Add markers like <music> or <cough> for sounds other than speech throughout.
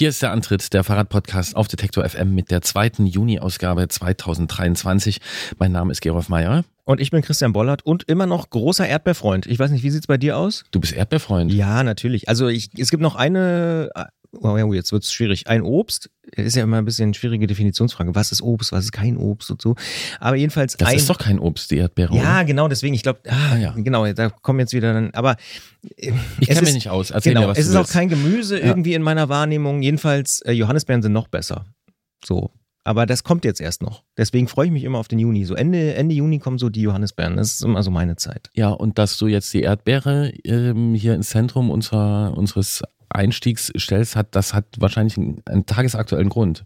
Hier ist der Antritt der Fahrradpodcast auf Detektor FM mit der zweiten Juni-Ausgabe 2023. Mein Name ist Gerolf Meyer. Und ich bin Christian Bollert und immer noch großer Erdbeerfreund. Ich weiß nicht, wie sieht's bei dir aus? Du bist Erdbeerfreund? Ja, natürlich. Also ich, es gibt noch eine, oh ja, jetzt wird's schwierig. Ein Obst, ist ja immer ein bisschen eine schwierige Definitionsfrage. Was ist Obst, was ist kein Obst und so. Aber jedenfalls Das ein. ist doch kein Obst, die Erdbeere. ja, oder? genau, deswegen, ich glaube, ah, Ah, ja. genau, da kommen jetzt wieder dann, aber äh, Ich es kenne mich nicht aus. Erzähl genau, mir, was es ist auch willst. kein Gemüse Ja. irgendwie in meiner Wahrnehmung. Jedenfalls, äh, Johannisbeeren sind noch besser. So. Aber das kommt jetzt erst noch. Deswegen freue ich mich immer auf den Juni. So Ende, Ende Juni kommen so die Johannisbeeren. Das ist immer so meine Zeit. Ja, und dass du jetzt die Erdbeere ähm, hier ins Zentrum unserer, unseres Einstiegs stellst, hat, das hat wahrscheinlich einen, einen tagesaktuellen Grund.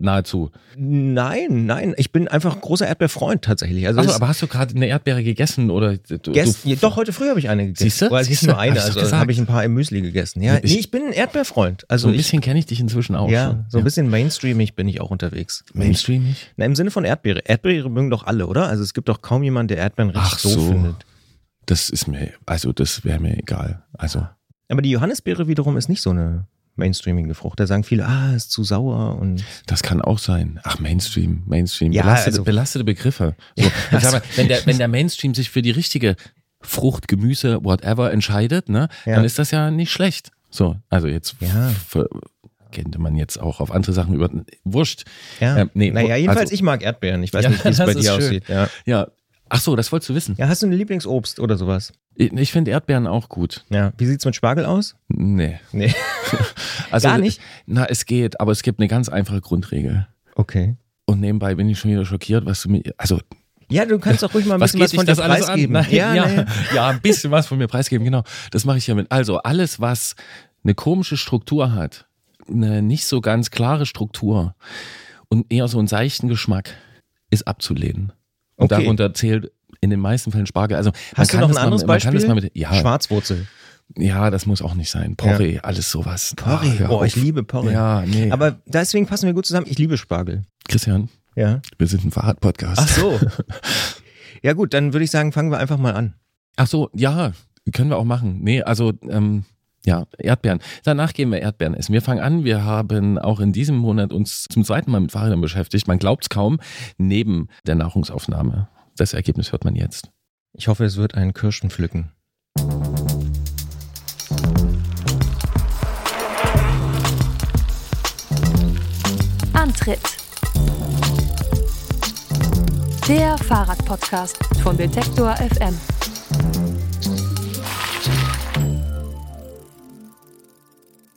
Nahezu. Nein, nein, ich bin einfach großer Erdbeerfreund tatsächlich. Also es- aber hast du gerade eine Erdbeere gegessen oder du, Gest, du, doch, heute früh habe ich eine gegessen. Siehst du? Weil es ist nur eine, Hab ich also habe ich ein paar im Müsli gegessen. Ja, So bisschen- nee, ich bin ein Erdbeerfreund. Also so ein ich, bisschen kenne ich dich inzwischen auch. ja, schon. so ein bisschen mainstreamig bin ich auch unterwegs. Mainstreamig? Na, Im Sinne von Erdbeere. Erdbeere mögen doch alle, oder? Also es gibt doch kaum jemanden, der Erdbeeren richtig Ach so. findet. Das ist mir, also das wäre mir egal. Also Aber die Johannisbeere wiederum ist nicht so eine mainstreamige Frucht. Da sagen viele, ah, ist zu sauer und das kann auch sein. Ach, Mainstream, Mainstream. Ja, belastete, also- belastete Begriffe. So, ich sag mal, <laughs> wenn, der, wenn der Mainstream sich für die richtige Frucht, Gemüse, whatever entscheidet, ne, Ja. dann ist das ja nicht schlecht. So, also jetzt Ja. für, könnte man jetzt auch auf andere Sachen über. Wurscht. ja. Ähm, nee, naja, jedenfalls, also- ich mag Erdbeeren. Ich weiß Ja, nicht, wie es <laughs> das bei dir schön. aussieht. Ja. Ja. Ach so, das wolltest du wissen. ja, hast du ein Lieblingsobst oder sowas? Ich, ich finde Erdbeeren auch gut. Ja. Wie sieht's mit Spargel aus? Nee. Nee. <laughs> Also, Gar nicht? Na, es geht, aber es gibt eine ganz einfache Grundregel. Okay. Und nebenbei bin ich schon wieder schockiert, was du mir. Also, Ja, du kannst auch ruhig mal ein <laughs> bisschen was, dich von dir preisgeben. Nein, ja, ja, ja, <laughs> ja. ein bisschen was von mir preisgeben, genau. Das mache ich hiermit. Also, alles, was eine komische Struktur hat, eine nicht so ganz klare Struktur und eher so einen seichten Geschmack, ist abzulehnen. Und Okay. darunter zählt in den meisten Fällen Spargel. Also, Hast du noch ein anderes mal, Beispiel? das mal mit, ja, Schwarzwurzel. ja, das muss auch nicht sein. Porree, alles sowas. Porree. Ach, oh, ich liebe Porree. Ja, nee. Aber deswegen passen wir gut zusammen. Ich liebe Spargel. Christian, Ja. wir sind ein Fahrradpodcast. Ach so. <laughs> ja gut, dann würde ich sagen, fangen wir einfach mal an. Ach so, ja, können wir auch machen. Nee, also ähm, ja, Erdbeeren. Danach gehen wir Erdbeeren essen. Wir fangen an. Wir haben auch in diesem Monat uns zum zweiten Mal mit Fahrrädern beschäftigt. Man glaubt es kaum, neben der Nahrungsaufnahme. Das Ergebnis hört man jetzt. Ich hoffe, es wird ein Kirschenpflücken. Antritt. Der Fahrradpodcast von Detektor FM.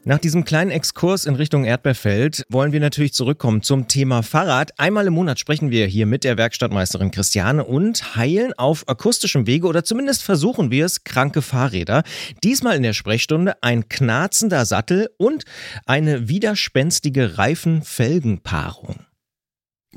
Nach diesem kleinen Exkurs in Richtung Erdbeerfeld wollen wir natürlich zurückkommen zum Thema Fahrrad. Einmal im Monat sprechen wir hier mit der Werkstattmeisterin Christiane und heilen auf akustischem Wege oder zumindest versuchen wir es kranke Fahrräder. Diesmal in der Sprechstunde ein knarzender Sattel und eine widerspenstige Reifenfelgenpaarung.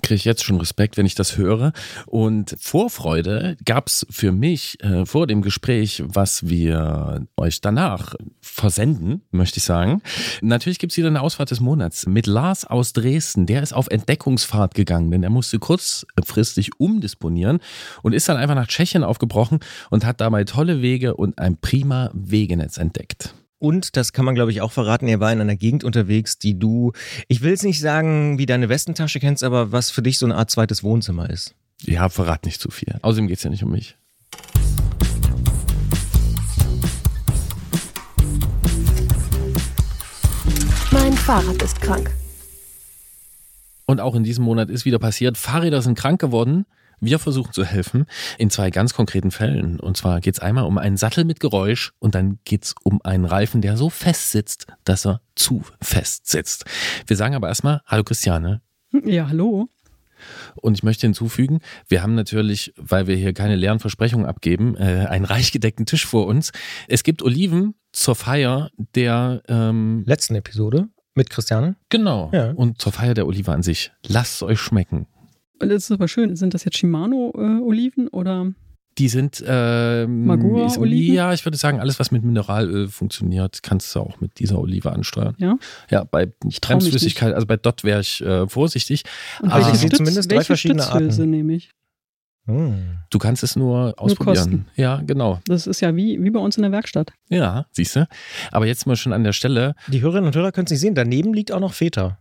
Kriege ich jetzt schon Respekt, wenn ich das höre. Und Vorfreude gab's für mich äh, vor dem Gespräch, was wir euch danach versenden, möchte ich sagen. Natürlich gibt's wieder eine Ausfahrt des Monats mit Lars aus Dresden. Der ist auf Entdeckungsfahrt gegangen, denn er musste kurzfristig umdisponieren und ist dann einfach nach Tschechien aufgebrochen und hat dabei tolle Wege und ein prima Wegenetz entdeckt. Und das kann man, glaube ich, auch verraten. Er war in einer Gegend unterwegs, die du, ich will es nicht sagen, wie deine Westentasche kennst, aber was für dich so eine Art zweites Wohnzimmer ist. Ja, verrat nicht zu viel. Außerdem geht's ja nicht um mich. Mein Fahrrad ist krank. Und auch in diesem Monat ist wieder passiert, Fahrräder sind krank geworden. Wir versuchen zu helfen in zwei ganz konkreten Fällen. Und zwar geht es einmal um einen Sattel mit Geräusch und dann geht es um einen Reifen, der so fest sitzt, dass er zu fest sitzt. Wir sagen aber erstmal, hallo Christiane. <laughs> Ja, hallo. Und ich möchte hinzufügen, wir haben natürlich, weil wir hier keine leeren Versprechungen abgeben, äh, einen reich gedeckten Tisch vor uns. Es gibt Oliven zur Feier der, ähm, Letzten Episode mit Christiane. genau, Ja. und zur Feier der Olive an sich. Lasst es euch schmecken. Und Das ist aber schön. Sind das jetzt Shimano-Oliven oder? Die sind ähm, Magura ist- Oliven? Ja, ich würde sagen, alles, was mit Mineralöl funktioniert, kannst du auch mit dieser Olive ansteuern. Ja. Ja, bei Bremsflüssigkeit, also bei Dort wäre ich äh, vorsichtig. Und Ah, welche es gibt Stütz, zumindest drei welche verschiedene Stützhülse Arten. nehme ich? Hm. Du kannst es nur ausprobieren. kosten. ja, genau. Das ist ja wie, wie bei uns in der Werkstatt. Ja, siehst du. Aber jetzt mal schon an der Stelle. Die Hörerinnen und Hörer können es nicht sehen. Daneben liegt auch noch Feta.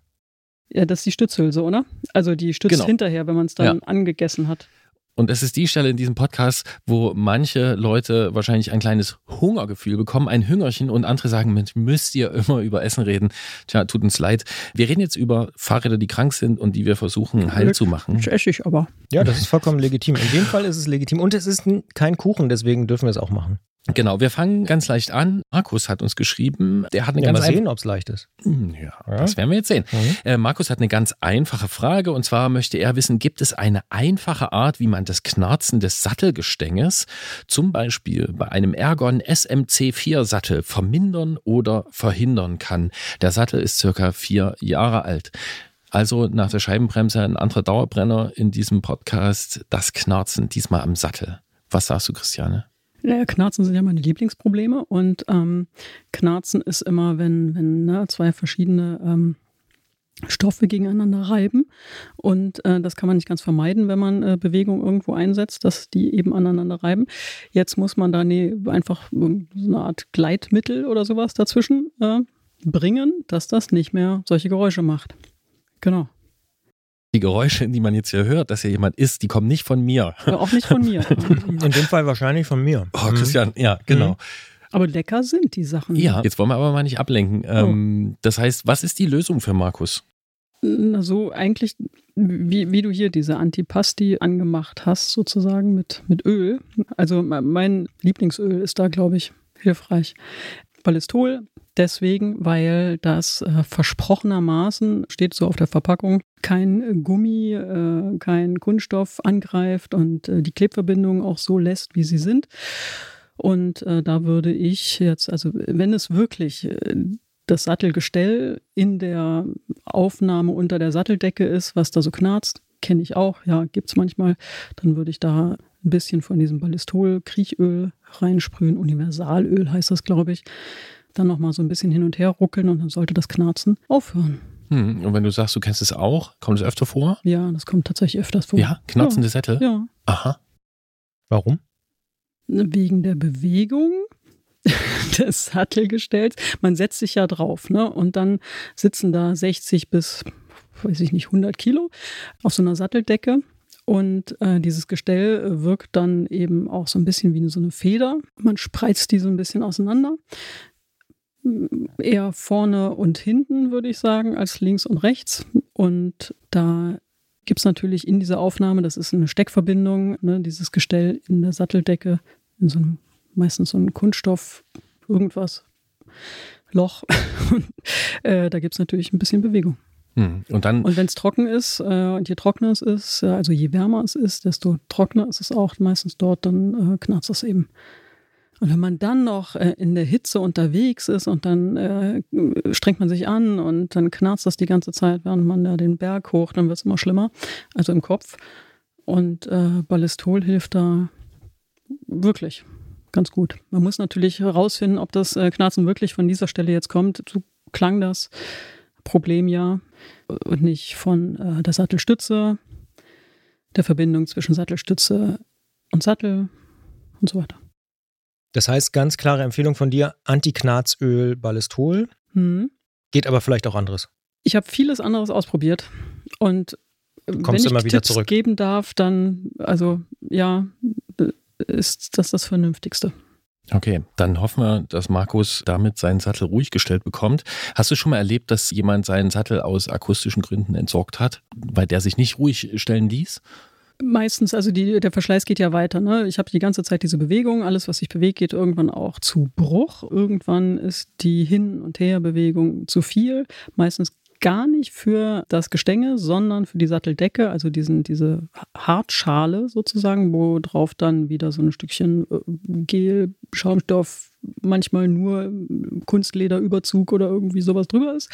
Ja, das ist die Stützhülse, oder? Also die Stütz Genau. hinterher, wenn man es dann angegessen hat. Und es ist die Stelle in diesem Podcast, wo manche Leute wahrscheinlich ein kleines Hungergefühl bekommen, ein Hüngerchen und andere sagen, Mensch, müsst ihr immer über Essen reden. Tja, tut uns leid. Wir reden jetzt über Fahrräder, die krank sind und die wir versuchen heil zu machen. Das esse ich aber. Ja, das ist vollkommen legitim. In dem <laughs> Fall ist es legitim. Und es ist kein Kuchen, deswegen dürfen wir es auch machen. Genau, wir fangen ganz leicht an. Markus hat uns geschrieben, der hat eine Ja, ganz mal sehen, ob es leicht ist. Hm, Ja, Ja. das werden wir jetzt sehen. Mhm. Äh, Markus hat eine ganz einfache Frage und zwar möchte er wissen, gibt es eine einfache Art, wie man das Knarzen des Sattelgestänges, zum Beispiel bei einem Ergon SMC4 Sattel, vermindern oder verhindern kann? Der Sattel ist circa vier Jahre alt. Also nach der Scheibenbremse ein anderer Dauerbrenner in diesem Podcast, das Knarzen, diesmal am Sattel. Was sagst du, Christiane? Ja, Knarzen sind ja meine Lieblingsprobleme und ähm, Knarzen ist immer, wenn, wenn ne, zwei verschiedene ähm, Stoffe gegeneinander reiben und äh, das kann man nicht ganz vermeiden, wenn man äh, Bewegung irgendwo einsetzt, dass die eben aneinander reiben. Jetzt muss man da nee, einfach so eine Art Gleitmittel oder sowas dazwischen äh, bringen, dass das nicht mehr solche Geräusche macht. Genau. Die Geräusche, die man jetzt hier hört, dass hier jemand ist, die kommen nicht von mir. Ja, auch nicht von mir. <laughs> In dem Fall wahrscheinlich von mir. Oh, Mhm. Christian, ja, genau. Aber lecker sind die Sachen. Ja, jetzt wollen wir aber mal nicht ablenken. Oh. Ähm, das heißt, was ist die Lösung für Markus? Na, so eigentlich, wie, wie du hier diese Antipasti angemacht hast, sozusagen mit, mit Öl. Also me- mein Lieblingsöl ist da, glaube ich, hilfreich. Ballistol, deswegen, weil das äh, versprochenermaßen, steht so auf der Verpackung, kein Gummi, äh, kein Kunststoff angreift und äh, die Klebverbindungen auch so lässt, wie sie sind. Und äh, da würde ich jetzt, also wenn es wirklich äh, das Sattelgestell in der Aufnahme unter der Satteldecke ist, was da so knarzt, kenne ich auch, ja, gibt's manchmal, dann würde ich da ein bisschen von diesem Ballistol, Kriechöl reinsprühen, Universalöl heißt das, glaube ich. Dann nochmal so ein bisschen hin und her ruckeln und dann sollte das Knarzen aufhören. Hm, und wenn du sagst, du kennst es auch, kommt es öfter vor? Ja, das kommt tatsächlich öfters vor. Ja, knarzende Sättel? Ja, Aha. Warum? wegen der Bewegung <laughs> des Sattelgestells. Man setzt sich ja drauf, ne? Und dann sitzen da 60 bis, weiß ich nicht, 100 Kilo auf so einer Satteldecke. Und äh, dieses Gestell wirkt dann eben auch so ein bisschen wie so eine Feder. Man spreizt die so ein bisschen auseinander. Mm, Eher vorne und hinten, würde ich sagen, als links und rechts. Und da gibt es natürlich in dieser Aufnahme, das ist eine Steckverbindung, ne, dieses Gestell in der Satteldecke, in so einem, meistens so ein Kunststoff, irgendwas, Loch. <laughs> Und, äh, da gibt es natürlich ein bisschen Bewegung. Hm. Und Und wenn es trocken ist, äh, und je trockener es ist, äh, also je wärmer es ist, desto trockener ist es auch meistens dort, dann äh, knarzt es eben. Und wenn man dann noch äh, in der Hitze unterwegs ist und dann äh, strengt man sich an und dann knarzt das die ganze Zeit, während man da den Berg hoch, dann wird es immer schlimmer, also im Kopf. Und äh, Ballistol hilft da wirklich ganz gut. Man muss natürlich herausfinden, ob das äh, Knarzen wirklich von dieser Stelle jetzt kommt. So klang das Problem ja und nicht von äh, der Sattelstütze, der Verbindung zwischen Sattelstütze und Sattel und so weiter. Das heißt, ganz klare Empfehlung von dir: Antiknarzöl, Ballistol. Hm. Geht aber vielleicht auch anderes. Ich habe vieles anderes ausprobiert und äh, wenn ich immer wieder Tipps zurück. geben darf, dann also ja, äh, ist das das Vernünftigste. Okay, dann hoffen wir, dass Markus damit seinen Sattel ruhig gestellt bekommt. Hast du schon mal erlebt, dass jemand seinen Sattel aus akustischen Gründen entsorgt hat, weil der sich nicht ruhig stellen ließ? Meistens, also die, der Verschleiß geht ja weiter. Ne? Ich habe die ganze Zeit diese Bewegung, alles, was sich bewegt, geht irgendwann auch zu Bruch. Irgendwann ist die Hin- und Herbewegung zu viel. Meistens gar nicht für das Gestänge, sondern für die Satteldecke, also diesen, diese Hartschale sozusagen, wo drauf dann wieder so ein Stückchen äh, Gel, Schaumstoff, manchmal nur Kunstlederüberzug oder irgendwie sowas drüber ist.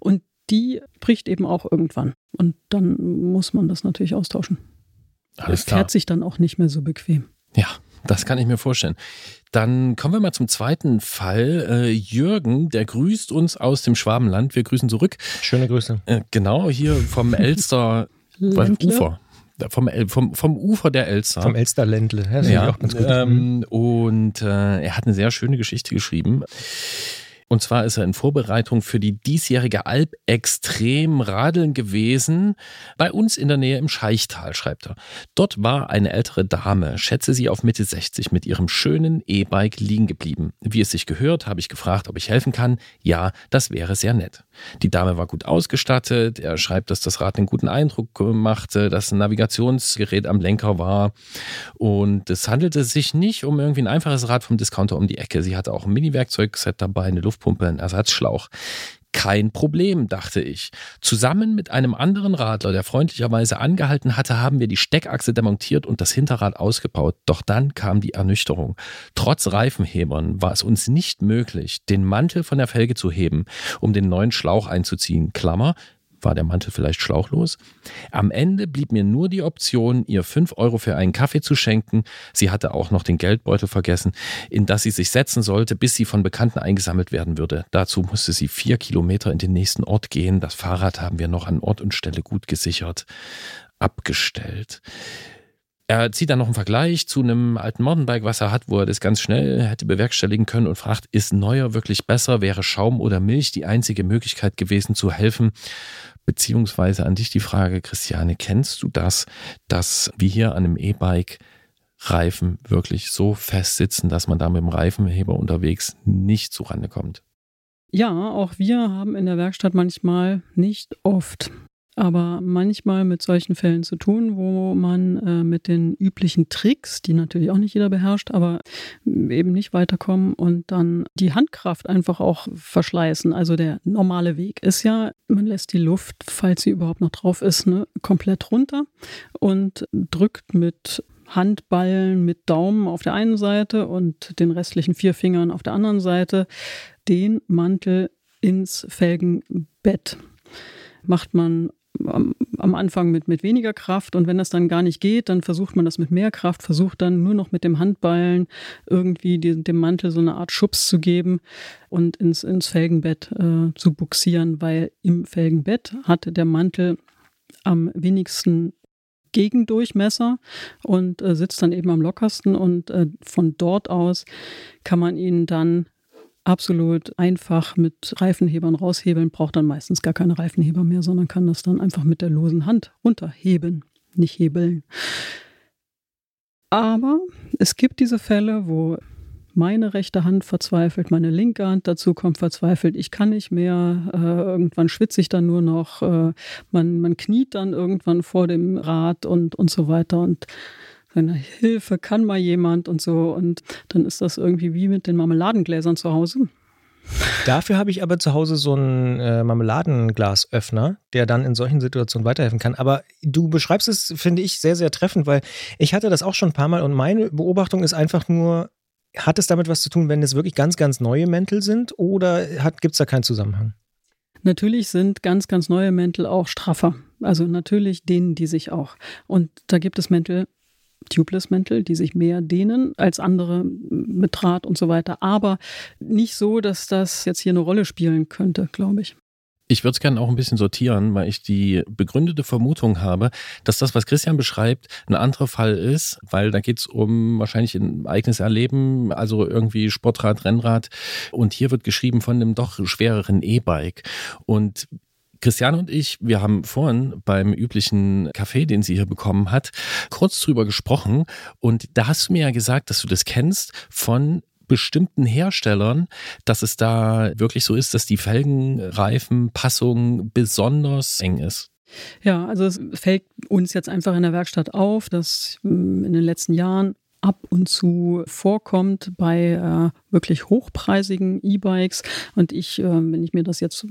Und die bricht eben auch irgendwann. Und dann muss man das natürlich austauschen. Alles Fährt sich dann auch nicht mehr so bequem. Ja, das kann ich mir vorstellen. Dann kommen wir mal zum zweiten Fall. Äh, Jürgen, der grüßt uns aus dem Schwabenland. Wir grüßen zurück. Schöne Grüße. Äh, genau, hier vom <laughs> Elster. Ufer. vom, vom, vom Ufer der Elster. Vom Elsterländle. Ja, ja ähm, und äh, er hat eine sehr schöne Geschichte geschrieben. Und zwar ist er in Vorbereitung für die diesjährige Alp extrem radeln gewesen. Bei uns in der Nähe im Scheichtal, schreibt er. Dort war eine ältere Dame, schätze sie auf Mitte 60, mit ihrem schönen E-Bike liegen geblieben. Wie es sich gehört, habe ich gefragt, ob ich helfen kann. Ja, das wäre sehr nett. Die Dame war gut ausgestattet. Er schreibt, dass das Rad einen guten Eindruck machte, dass ein Navigationsgerät am Lenker war. Und es handelte sich nicht um irgendwie ein einfaches Rad vom Discounter um die Ecke. Sie hatte auch ein Mini-Werkzeugset dabei, eine Luft Luftpumpe, einen Ersatzschlauch. Kein Problem, dachte ich. Zusammen mit einem anderen Radler, der freundlicherweise angehalten hatte, haben wir die Steckachse demontiert und das Hinterrad ausgebaut. Doch dann kam die Ernüchterung. Trotz Reifenhebern war es uns nicht möglich, den Mantel von der Felge zu heben, um den neuen Schlauch einzuziehen. Klammer, war der Mantel vielleicht schlauchlos? Am Ende blieb mir nur die Option, ihr fünf Euro für einen Kaffee zu schenken. Sie hatte auch noch den Geldbeutel vergessen, in das sie sich setzen sollte, bis sie von Bekannten eingesammelt werden würde. Dazu musste sie vier Kilometer in den nächsten Ort gehen. Das Fahrrad haben wir noch an Ort und Stelle gut gesichert abgestellt. Er zieht dann noch einen Vergleich zu einem alten Mountainbike, was er hat, wo er das ganz schnell hätte bewerkstelligen können und fragt, ist neuer wirklich besser? Wäre Schaum oder Milch die einzige Möglichkeit gewesen zu helfen? Beziehungsweise an dich die Frage, Christiane, kennst du das, dass wie hier an einem E-Bike Reifen wirklich so fest sitzen, dass man da mit dem Reifenheber unterwegs nicht zurande kommt? Ja, auch wir haben in der Werkstatt manchmal, nicht oft, aber manchmal mit solchen Fällen zu tun, wo man äh, mit den üblichen Tricks, die natürlich auch nicht jeder beherrscht, aber eben nicht weiterkommen und dann die Handkraft einfach auch verschleißen. Also der normale Weg ist ja, man lässt die Luft, falls sie überhaupt noch drauf ist, ne, komplett runter und drückt mit Handballen mit Daumen auf der einen Seite und den restlichen vier Fingern auf der anderen Seite den Mantel ins Felgenbett macht man am, am, Anfang mit, mit weniger Kraft. Und wenn das dann gar nicht geht, dann versucht man das mit mehr Kraft, versucht dann nur noch mit dem Handballen irgendwie die, dem Mantel so eine Art Schubs zu geben und ins, ins Felgenbett äh, zu buxieren, weil im Felgenbett hatte der Mantel am wenigsten Gegendurchmesser und äh, sitzt dann eben am lockersten und äh, von dort aus kann man ihn dann absolut einfach mit Reifenhebern raushebeln, braucht dann meistens gar keine Reifenheber mehr, sondern kann das dann einfach mit der losen Hand runterheben, nicht hebeln. Aber es gibt diese Fälle, wo meine rechte Hand verzweifelt, meine linke Hand dazu kommt verzweifelt, ich kann nicht mehr, äh, irgendwann schwitze ich dann nur noch, äh, man, man kniet dann irgendwann vor dem Rad und, und so weiter und Hilfe kann mal jemand und so. Und dann ist das irgendwie wie mit den Marmeladengläsern zu Hause. Dafür habe ich aber zu Hause so einen äh, Marmeladenglasöffner, der dann in solchen Situationen weiterhelfen kann. Aber du beschreibst es, finde ich, sehr, sehr treffend, weil ich hatte das auch schon ein paar Mal und meine Beobachtung ist einfach nur, hat es damit was zu tun, wenn es wirklich ganz, ganz neue Mäntel sind oder gibt es da keinen Zusammenhang? Natürlich sind ganz, ganz neue Mäntel auch straffer. Also natürlich dehnen die sich auch. Und da gibt es Mäntel, Tubeless-Mäntel, die sich mehr dehnen als andere mit Draht und so weiter. Aber nicht so, dass das jetzt hier eine Rolle spielen könnte, glaube ich. Ich würde es gerne auch ein bisschen sortieren, weil ich die begründete Vermutung habe, dass das, was Christian beschreibt, ein anderer Fall ist, weil da geht es um wahrscheinlich ein eigenes Erleben, also irgendwie Sportrad, Rennrad. Und hier wird geschrieben von einem doch schwereren E-Bike. Und Christiane und ich, wir haben vorhin beim üblichen Kaffee, den sie hier bekommen hat, kurz drüber gesprochen. Und da hast du mir ja gesagt, dass du das kennst von bestimmten Herstellern, dass es da wirklich so ist, dass die Felgenreifenpassung besonders eng ist. Ja, also es fällt uns jetzt einfach in der Werkstatt auf, dass hm, in den letzten Jahren ab und zu vorkommt bei äh, wirklich hochpreisigen E-Bikes. Und ich, äh, wenn ich mir das jetzt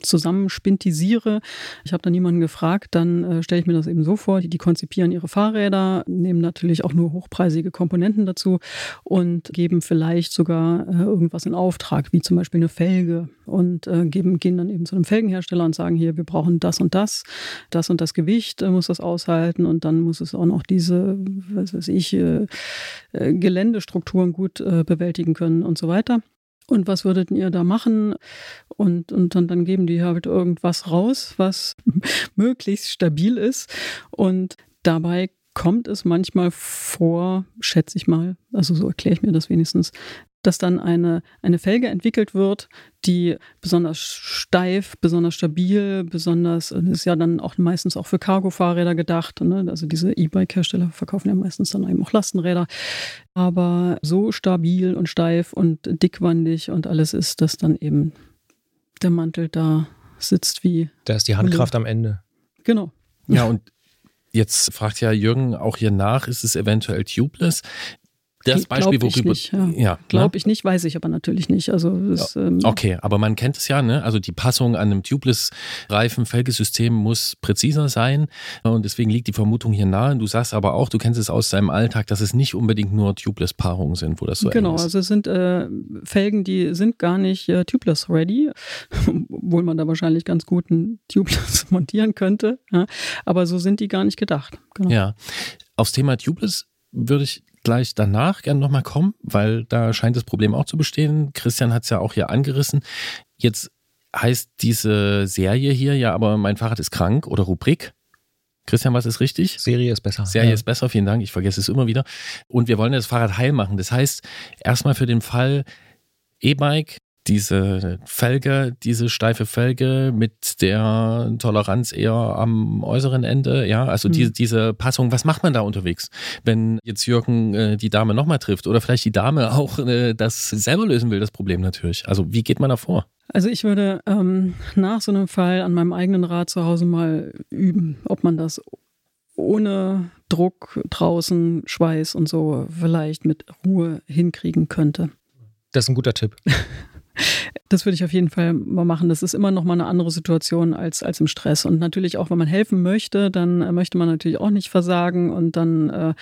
zusammenspintisiere. Ich habe da niemanden gefragt, dann äh, stelle ich mir das eben so vor, die, die konzipieren ihre Fahrräder, nehmen natürlich auch nur hochpreisige Komponenten dazu und geben vielleicht sogar äh, irgendwas in Auftrag, wie zum Beispiel eine Felge und äh, geben, gehen dann eben zu einem Felgenhersteller und sagen, hier, wir brauchen das und das, das und das Gewicht äh, muss das aushalten und dann muss es auch noch diese, was weiß ich, äh, äh, Geländestrukturen gut bewältigen können und so weiter und was würdet ihr da machen? Und, und dann, dann geben die halt irgendwas raus, was <laughs> möglichst stabil ist. Und dabei kommt es manchmal vor, schätze ich mal, also so erkläre ich mir das wenigstens, dass dann eine, eine Felge entwickelt wird, die besonders steif, besonders stabil, besonders, das ist ja dann auch meistens auch für Cargo-Fahrräder gedacht. Ne? Also diese E-Bike-Hersteller verkaufen ja meistens dann eben auch Lastenräder. Aber so stabil und steif und dickwandig und alles ist, dass dann eben der Mantel da sitzt wie. Da ist die Handkraft am Ende. Genau. Ja, und jetzt fragt ja Jürgen auch hier nach, ist es eventuell tubeless? Das Beispiel, Glaub worüber. Ich nicht, ja. ja Glaube ne? ich nicht, weiß ich aber natürlich nicht. Also das, ähm okay, aber man kennt es ja, ne? Also die Passung an einem Tubeless-Reifen-Felgesystem muss präziser sein. Und deswegen liegt die Vermutung hier nahe. Du sagst aber auch, du kennst es aus deinem Alltag, dass es nicht unbedingt nur Tubeless-Paarungen sind, wo das so Genau, ist. also es sind äh, Felgen, die sind gar nicht äh, Tubeless-ready, <laughs> obwohl man da wahrscheinlich ganz gut ein Tubeless <laughs> montieren könnte. Ja? Aber so sind die gar nicht gedacht. Genau. Ja. Aufs Thema Tubeless würde ich gleich danach gerne nochmal kommen, weil da scheint das Problem auch zu bestehen. Christian hat es ja auch hier angerissen. Jetzt heißt diese Serie hier ja, aber mein Fahrrad ist krank oder Rubrik. Christian, was ist richtig? Serie ist besser. Serie ja. ist besser, vielen Dank. Ich vergesse es immer wieder. Und wir wollen das Fahrrad heil machen. Das heißt, erstmal für den Fall E-Bike diese Felge, diese steife Felge mit der Toleranz eher am äußeren Ende, ja, also mhm. die, diese Passung, was macht man da unterwegs, wenn jetzt Jürgen äh, die Dame nochmal trifft oder vielleicht die Dame auch äh, das selber lösen will, das Problem natürlich. Also wie geht man da vor? Also ich würde ähm, nach so einem Fall an meinem eigenen Rad zu Hause mal üben, ob man das ohne Druck draußen, Schweiß und so vielleicht mit Ruhe hinkriegen könnte. Das ist ein guter Tipp. <laughs> <laughs> Das würde ich auf jeden Fall mal machen. Das ist immer noch mal eine andere Situation als, als im Stress. Und natürlich auch, wenn man helfen möchte, dann äh, möchte man natürlich auch nicht versagen und dann äh,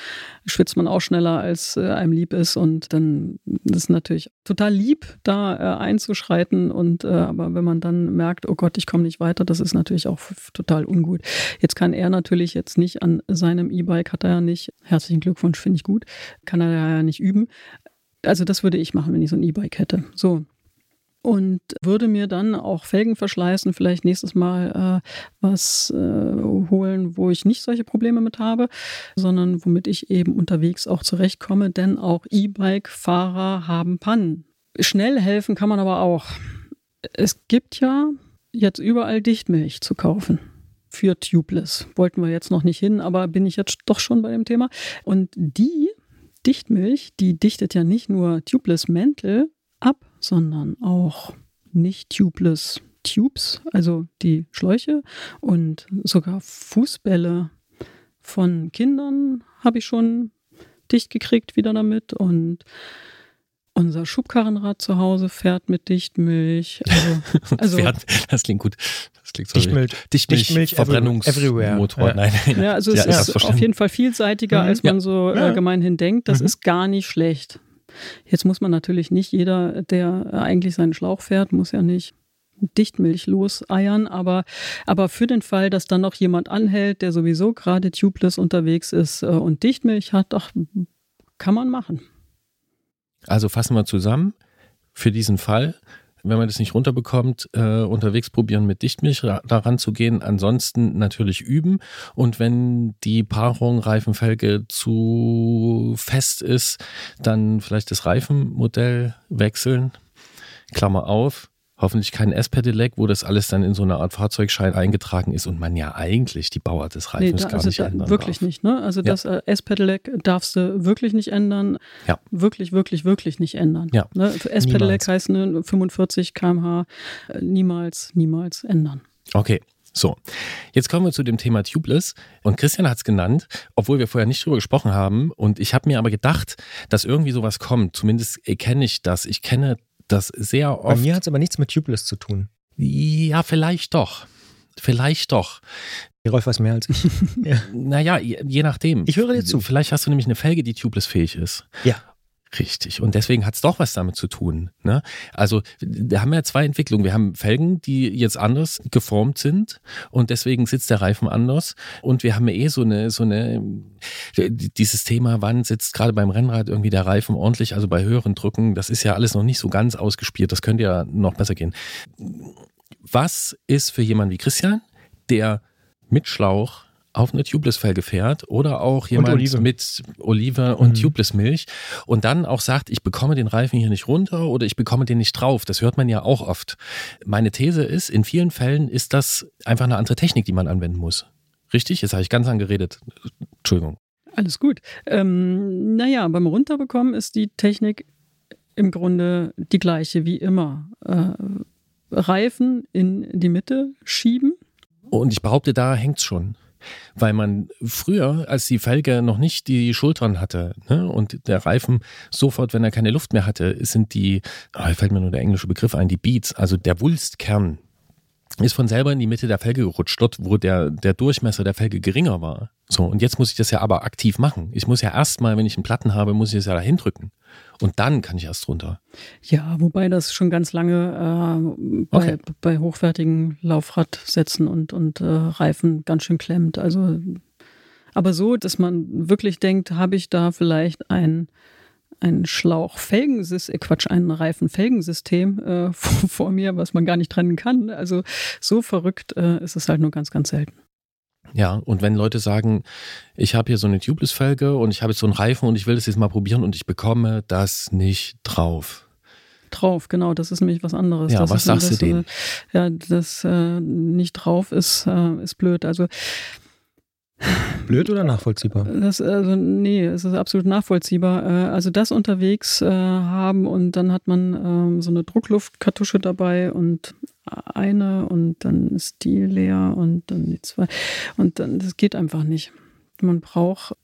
schwitzt man auch schneller, als äh, einem lieb ist. Und dann ist es natürlich total lieb, da äh, einzuschreiten. Und äh, aber wenn man dann merkt, oh Gott, ich komme nicht weiter, das ist natürlich auch total ungut. Jetzt kann er natürlich jetzt nicht an seinem E-Bike, hat er ja nicht, herzlichen Glückwunsch, finde ich gut, kann er ja nicht üben. Also das würde ich machen, wenn ich so ein E-Bike hätte. So, und würde mir dann auch Felgen verschleißen, vielleicht nächstes Mal äh, was äh, holen, wo ich nicht solche Probleme mit habe, sondern womit ich eben unterwegs auch zurechtkomme, denn auch E-Bike-Fahrer haben Pannen. Schnell helfen kann man aber auch. Es gibt ja jetzt überall Dichtmilch zu kaufen für Tubeless. Wollten wir jetzt noch nicht hin, aber bin ich jetzt doch schon bei dem Thema. Und die Dichtmilch, die dichtet ja nicht nur Tubeless Mäntel sondern auch nicht tubeless Tubes, also die Schläuche und sogar Fußbälle von Kindern habe ich schon dicht gekriegt wieder damit und unser Schubkarrenrad zu Hause fährt mit Dichtmilch. Also, <laughs> also fährt, das klingt gut. Das klingt so Dichtmilch, Dichtmilch, Dichtmilch Verbrennungsmotor. Ja. Nein, nein. Ja, also es ja, ist auf jeden Fall vielseitiger, mhm. als man so äh, gemeinhin denkt. Das mhm. ist gar nicht schlecht. Jetzt muss man natürlich nicht jeder, der eigentlich seinen Schlauch fährt, muss ja nicht Dichtmilch loseiern, aber, aber für den Fall, dass dann noch jemand anhält, der sowieso gerade tubeless unterwegs ist äh, und Dichtmilch hat, ach, kann man machen. Also fassen wir zusammen. Für diesen Fall wenn man das nicht runterbekommt, äh, unterwegs probieren mit Dichtmilch daran zu gehen. Ansonsten natürlich üben. Und wenn die Paarung Reifenfelge zu fest ist, dann vielleicht das Reifenmodell wechseln. Klammer auf, hoffentlich kein S-Pedelec, wo das alles dann in so eine Art Fahrzeugschein eingetragen ist und man ja eigentlich die Bauart des Reifens nee, da, gar also nicht ändern Wirklich darf. nicht, ne? Also ja. das äh, S-Pedelec darfst du wirklich nicht ändern. Ja. Wirklich, wirklich, wirklich nicht ändern. Ja. Ne? S-Pedelec heißt ne, 45 km/h äh, niemals, niemals ändern. Okay. So, jetzt kommen wir zu dem Thema Tubeless. Und Christian hat es genannt, obwohl wir vorher nicht drüber gesprochen haben. Und ich habe mir aber gedacht, dass irgendwie sowas kommt. Zumindest kenne ich das. Ich kenne das sehr oft. Bei mir hat es aber nichts mit Tubeless zu tun. Ja, vielleicht doch. Vielleicht doch. Rolf weiß mehr als ich. <laughs> ja. Naja, je nachdem. Ich höre dir zu. Vielleicht hast du nämlich eine Felge, die tubeless-fähig ist. Ja. Richtig. Und deswegen hat es doch was damit zu tun. Ne? Also wir haben ja zwei Entwicklungen. Wir haben Felgen, die jetzt anders geformt sind und deswegen sitzt der Reifen anders. Und wir haben eh so eine, so eine, dieses Thema, wann sitzt gerade beim Rennrad irgendwie der Reifen ordentlich, also bei höheren Drücken, das ist ja alles noch nicht so ganz ausgespielt. Das könnte ja noch besser gehen. Was ist für jemanden wie Christian, der mit Schlauch auf eine Tubeless-Felge fährt oder auch jemand Olive. mit Olive und Mhm. Tubeless-Milch und dann auch sagt, ich bekomme den Reifen hier nicht runter oder ich bekomme den nicht drauf. Das hört man ja auch oft. Meine These ist, in vielen Fällen ist das einfach eine andere Technik, die man anwenden muss. Richtig? Jetzt habe ich ganz angeredet. Entschuldigung. Alles gut. Ähm, naja, beim Runterbekommen ist die Technik im Grunde die gleiche wie immer. Äh, Reifen in die Mitte schieben. Und ich behaupte, da hängt's schon. Weil man früher, als die Felge noch nicht die Schultern hatte ne, und der Reifen sofort, wenn er keine Luft mehr hatte, sind die, ah, fällt mir nur der englische Begriff ein, die Beats, also der Wulstkern, ist von selber in die Mitte der Felge gerutscht, dort, wo der, der Durchmesser der Felge geringer war. So, und jetzt muss ich das ja aber aktiv machen. Ich muss ja erstmal, wenn ich einen Platten habe, muss ich es ja dahin drücken. Und dann kann ich erst runter. Ja, wobei das schon ganz lange äh, bei, Okay. bei hochwertigen Laufradsätzen und, und äh, Reifen ganz schön klemmt. Also, aber so, dass man wirklich denkt, habe ich da vielleicht ein, ein Schlauch-Felgensystem, äh, Quatsch, ein Reifen-Felgensystem äh, <laughs> vor, vor mir, was man gar nicht trennen kann. Also so verrückt äh, ist es halt nur ganz, ganz selten. Ja, und wenn Leute sagen, ich habe hier so eine Tubeless-Felge und ich habe jetzt so einen Reifen und ich will das jetzt mal probieren und ich bekomme das nicht drauf. Drauf, genau, das ist nämlich was anderes. Ja, das was ist, sagst das, du denen? äh, Ja, das äh, nicht drauf ist, äh, ist blöd. Also Blöd oder nachvollziehbar? Das, also, nee, es ist absolut nachvollziehbar. Äh, Also das unterwegs äh, haben und dann hat man ähm, so eine Druckluftkartusche dabei und eine und dann ist die leer und dann die zwei. Und dann, das geht einfach nicht. Man braucht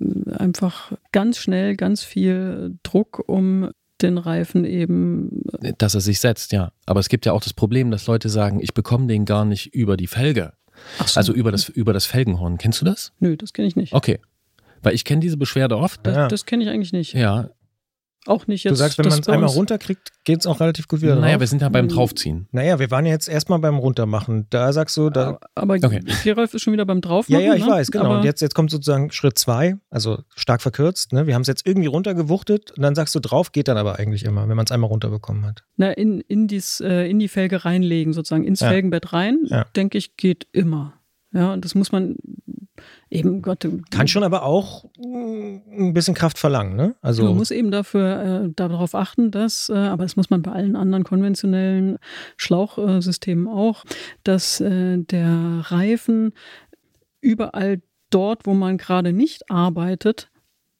äh, einfach ganz schnell ganz viel Druck, um den Reifen eben Dass er sich setzt, ja. Aber es gibt ja auch das Problem, dass Leute sagen, ich bekomme den gar nicht über die Felge. Ach so. Also über das, über das Felgenhorn. Kennst du das? Nö, das kenne ich nicht. Okay. Weil ich kenne diese Beschwerde oft. Das, Ja. das kenne ich eigentlich nicht. Ja. Auch nicht jetzt. Du sagst, wenn man es einmal runterkriegt, geht es auch relativ gut wieder Naja, drauf. wir sind ja beim Draufziehen. Naja, wir waren ja jetzt erstmal beim Runtermachen. Da sagst du, da, Aber Okay. Gerolf ist schon wieder beim ja, Draufmachen. ja, ich ne? weiß, genau. Aber Und jetzt, jetzt kommt sozusagen Schritt zwei, also stark verkürzt. Ne? Wir haben es jetzt irgendwie runtergewuchtet und dann sagst du drauf, geht dann aber eigentlich immer, wenn man es einmal runterbekommen hat. na, in, in, dies, äh, in die Felge reinlegen, sozusagen ins Ja. Felgenbett rein, Ja. denke ich, geht immer. Ja, und das muss man eben, Gott, Kann schon aber auch ein bisschen Kraft verlangen, ne? Also Man muss eben dafür äh, darauf achten, dass, äh, aber das muss man bei allen anderen konventionellen Schlauchsystemen auch, dass äh, der Reifen überall dort, wo man gerade nicht arbeitet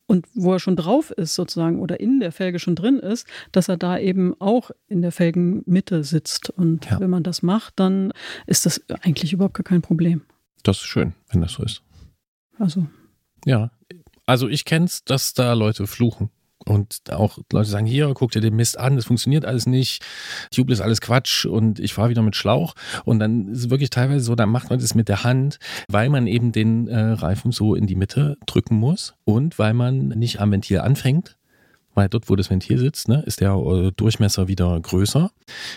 und wo er schon drauf ist sozusagen oder in der Felge schon drin ist, dass er da eben auch in der Felgenmitte sitzt. Und Ja. wenn man das macht, dann ist das eigentlich überhaupt gar kein Problem. Das ist schön, wenn das so ist. Also Ja. Also ich kenn's, dass da Leute fluchen. Und auch Leute sagen, hier, guck dir den Mist an, das funktioniert alles nicht. Tube ist alles Quatsch und ich fahre wieder mit Schlauch. Und dann ist es wirklich teilweise so, dann macht man das mit der Hand, weil man eben den äh, Reifen so in die Mitte drücken muss und weil man nicht am Ventil anfängt. Weil dort, wo das Ventil sitzt, ne, ist der äh, Durchmesser wieder größer,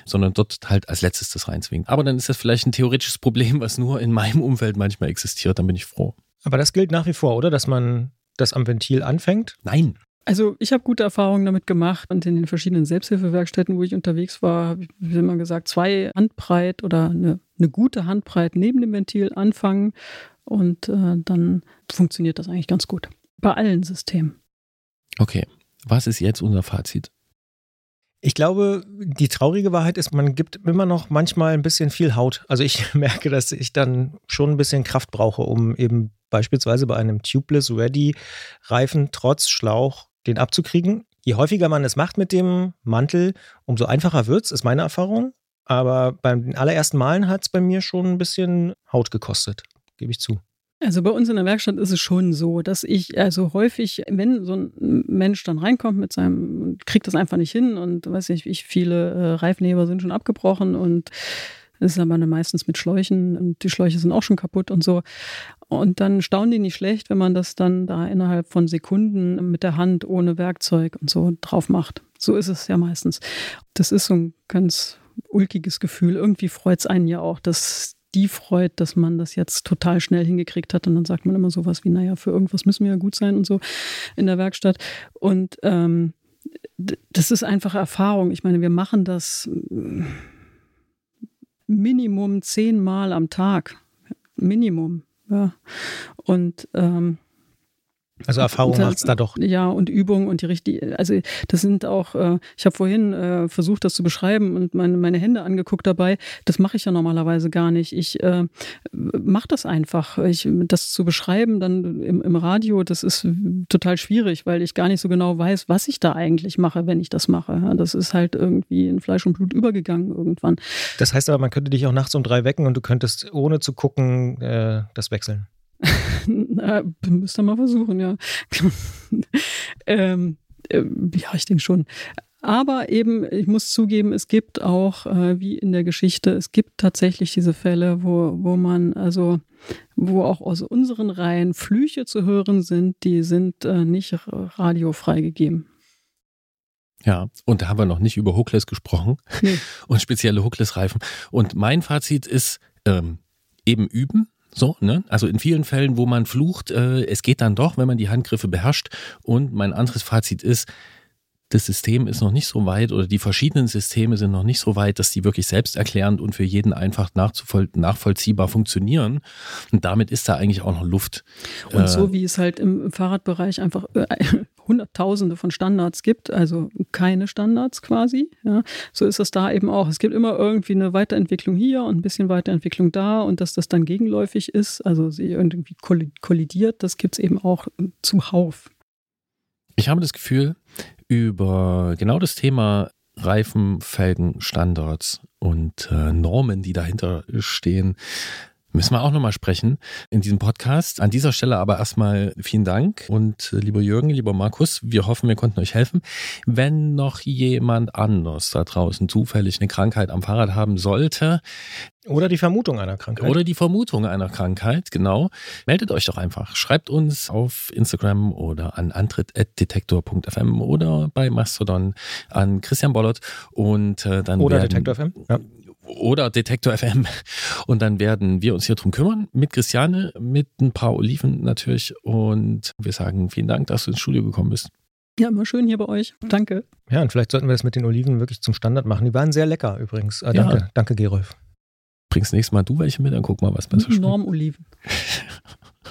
sondern dort halt als letztes das reinzwingen. Aber dann ist das vielleicht ein theoretisches Problem, was nur in meinem Umfeld manchmal existiert. Dann bin ich froh. aber das gilt nach wie vor, oder? Dass man das am Ventil anfängt. Nein, Also ich habe gute Erfahrungen damit gemacht und in den verschiedenen Selbsthilfewerkstätten, wo ich unterwegs war, habe ich wie immer gesagt, zwei Handbreit oder eine, eine gute Handbreit neben dem Ventil anfangen und äh, dann funktioniert das eigentlich ganz gut. Bei allen Systemen. Okay, was ist jetzt unser Fazit? Ich glaube, die traurige Wahrheit ist, man gibt immer noch manchmal ein bisschen viel Haut. Also ich <laughs> merke, dass ich dann schon ein bisschen Kraft brauche, um eben beispielsweise bei einem Tubeless Ready Reifen trotz Schlauch den abzukriegen. Je häufiger man es macht mit dem Mantel, umso einfacher wird's, ist meine Erfahrung. Aber beim allerersten Malen hat es bei mir schon ein bisschen Haut gekostet, gebe ich zu. Also bei uns in der Werkstatt ist es schon so, dass ich also häufig, wenn so ein Mensch dann reinkommt mit seinem, kriegt das einfach nicht hin und weiß nicht, ich viele äh, Reifenheber sind schon abgebrochen und es ist aber meistens mit Schläuchen und die Schläuche sind auch schon kaputt und so. Und dann staunen die nicht schlecht, wenn man das dann da innerhalb von Sekunden mit der Hand ohne Werkzeug und so drauf macht. So ist es ja meistens. Das ist so ein ganz ulkiges Gefühl. Irgendwie freut es einen ja auch, dass die freut, dass man das jetzt total schnell hingekriegt hat. Und dann sagt man immer sowas wie, naja, für irgendwas müssen wir ja gut sein und so in der Werkstatt. Und ähm, das ist einfach Erfahrung. Ich meine, wir machen das mm, Minimum zehnmal am Tag. Minimum. Ja. Und ähm, also Erfahrung macht es da doch. Ja, und Übung und die richtige, also das sind auch, äh, ich habe vorhin äh, versucht, das zu beschreiben und meine, meine Hände angeguckt dabei. Das mache ich ja normalerweise gar nicht. Ich äh, mache das einfach. Ich, das zu beschreiben dann im, im Radio, das ist total schwierig, weil ich gar nicht so genau weiß, was ich da eigentlich mache, wenn ich das mache. Das ist halt irgendwie in Fleisch und Blut übergegangen irgendwann. Das heißt aber, man könnte dich auch nachts um drei wecken und du könntest ohne zu gucken äh, das wechseln. <laughs> Na, müsst ihr mal versuchen, ja. <laughs> ähm, äh, ja, ich denke schon. Aber eben, ich muss zugeben, es gibt auch, äh, wie in der Geschichte, es gibt tatsächlich diese Fälle, wo, wo man, also, wo auch aus unseren Reihen Flüche zu hören sind, die sind äh, nicht radiofrei gegeben. Ja, und da haben wir noch nicht über Hookless gesprochen nee. <laughs> und spezielle Hookless-Reifen. Und mein Fazit ist ähm, eben üben, so, ne? Also in vielen Fällen, wo man flucht, äh, es geht dann doch, wenn man die Handgriffe beherrscht. Und mein anderes Fazit ist, das System ist noch nicht so weit oder die verschiedenen Systeme sind noch nicht so weit, dass die wirklich selbsterklärend und für jeden einfach nachvollziehbar funktionieren. Und damit ist da eigentlich auch noch Luft. Und äh, so wie es halt im Fahrradbereich einfach äh, Hunderttausende von Standards gibt, also keine Standards quasi, ja, so ist es da eben auch. Es gibt immer irgendwie eine Weiterentwicklung hier und ein bisschen Weiterentwicklung da und dass das dann gegenläufig ist, also sie irgendwie kollidiert, das gibt es eben auch zuhauf. Ich habe das Gefühl, über genau das Thema Reifen, Felgen, Standards und äh, Normen, die dahinter stehen, müssen wir auch nochmal sprechen in diesem Podcast. An dieser Stelle aber erstmal vielen Dank und äh, lieber Jürgen, lieber Markus, wir hoffen, wir konnten euch helfen. Wenn noch jemand anders da draußen zufällig eine Krankheit am Fahrrad haben sollte, oder die Vermutung einer Krankheit. Oder die Vermutung einer Krankheit, genau. Meldet euch doch einfach. Schreibt uns auf Instagram oder an antritt.detektor.fm oder bei Mastodon an Christian Bollert und äh, dann Oder Detektor FM. Ja oder Detektor FM. Und dann werden wir uns hier drum kümmern mit Christiane, mit ein paar Oliven natürlich. Und wir sagen vielen Dank, dass du ins Studio gekommen bist. Ja, immer schön hier bei euch. Danke. Ja, und vielleicht sollten wir das mit den Oliven wirklich zum Standard machen. Die waren sehr lecker übrigens. Äh, danke, ja. danke, Gerolf. Bringst nächstes Mal du welche mit, dann guck mal, was besser schmeckt. Norm-Oliven. <laughs>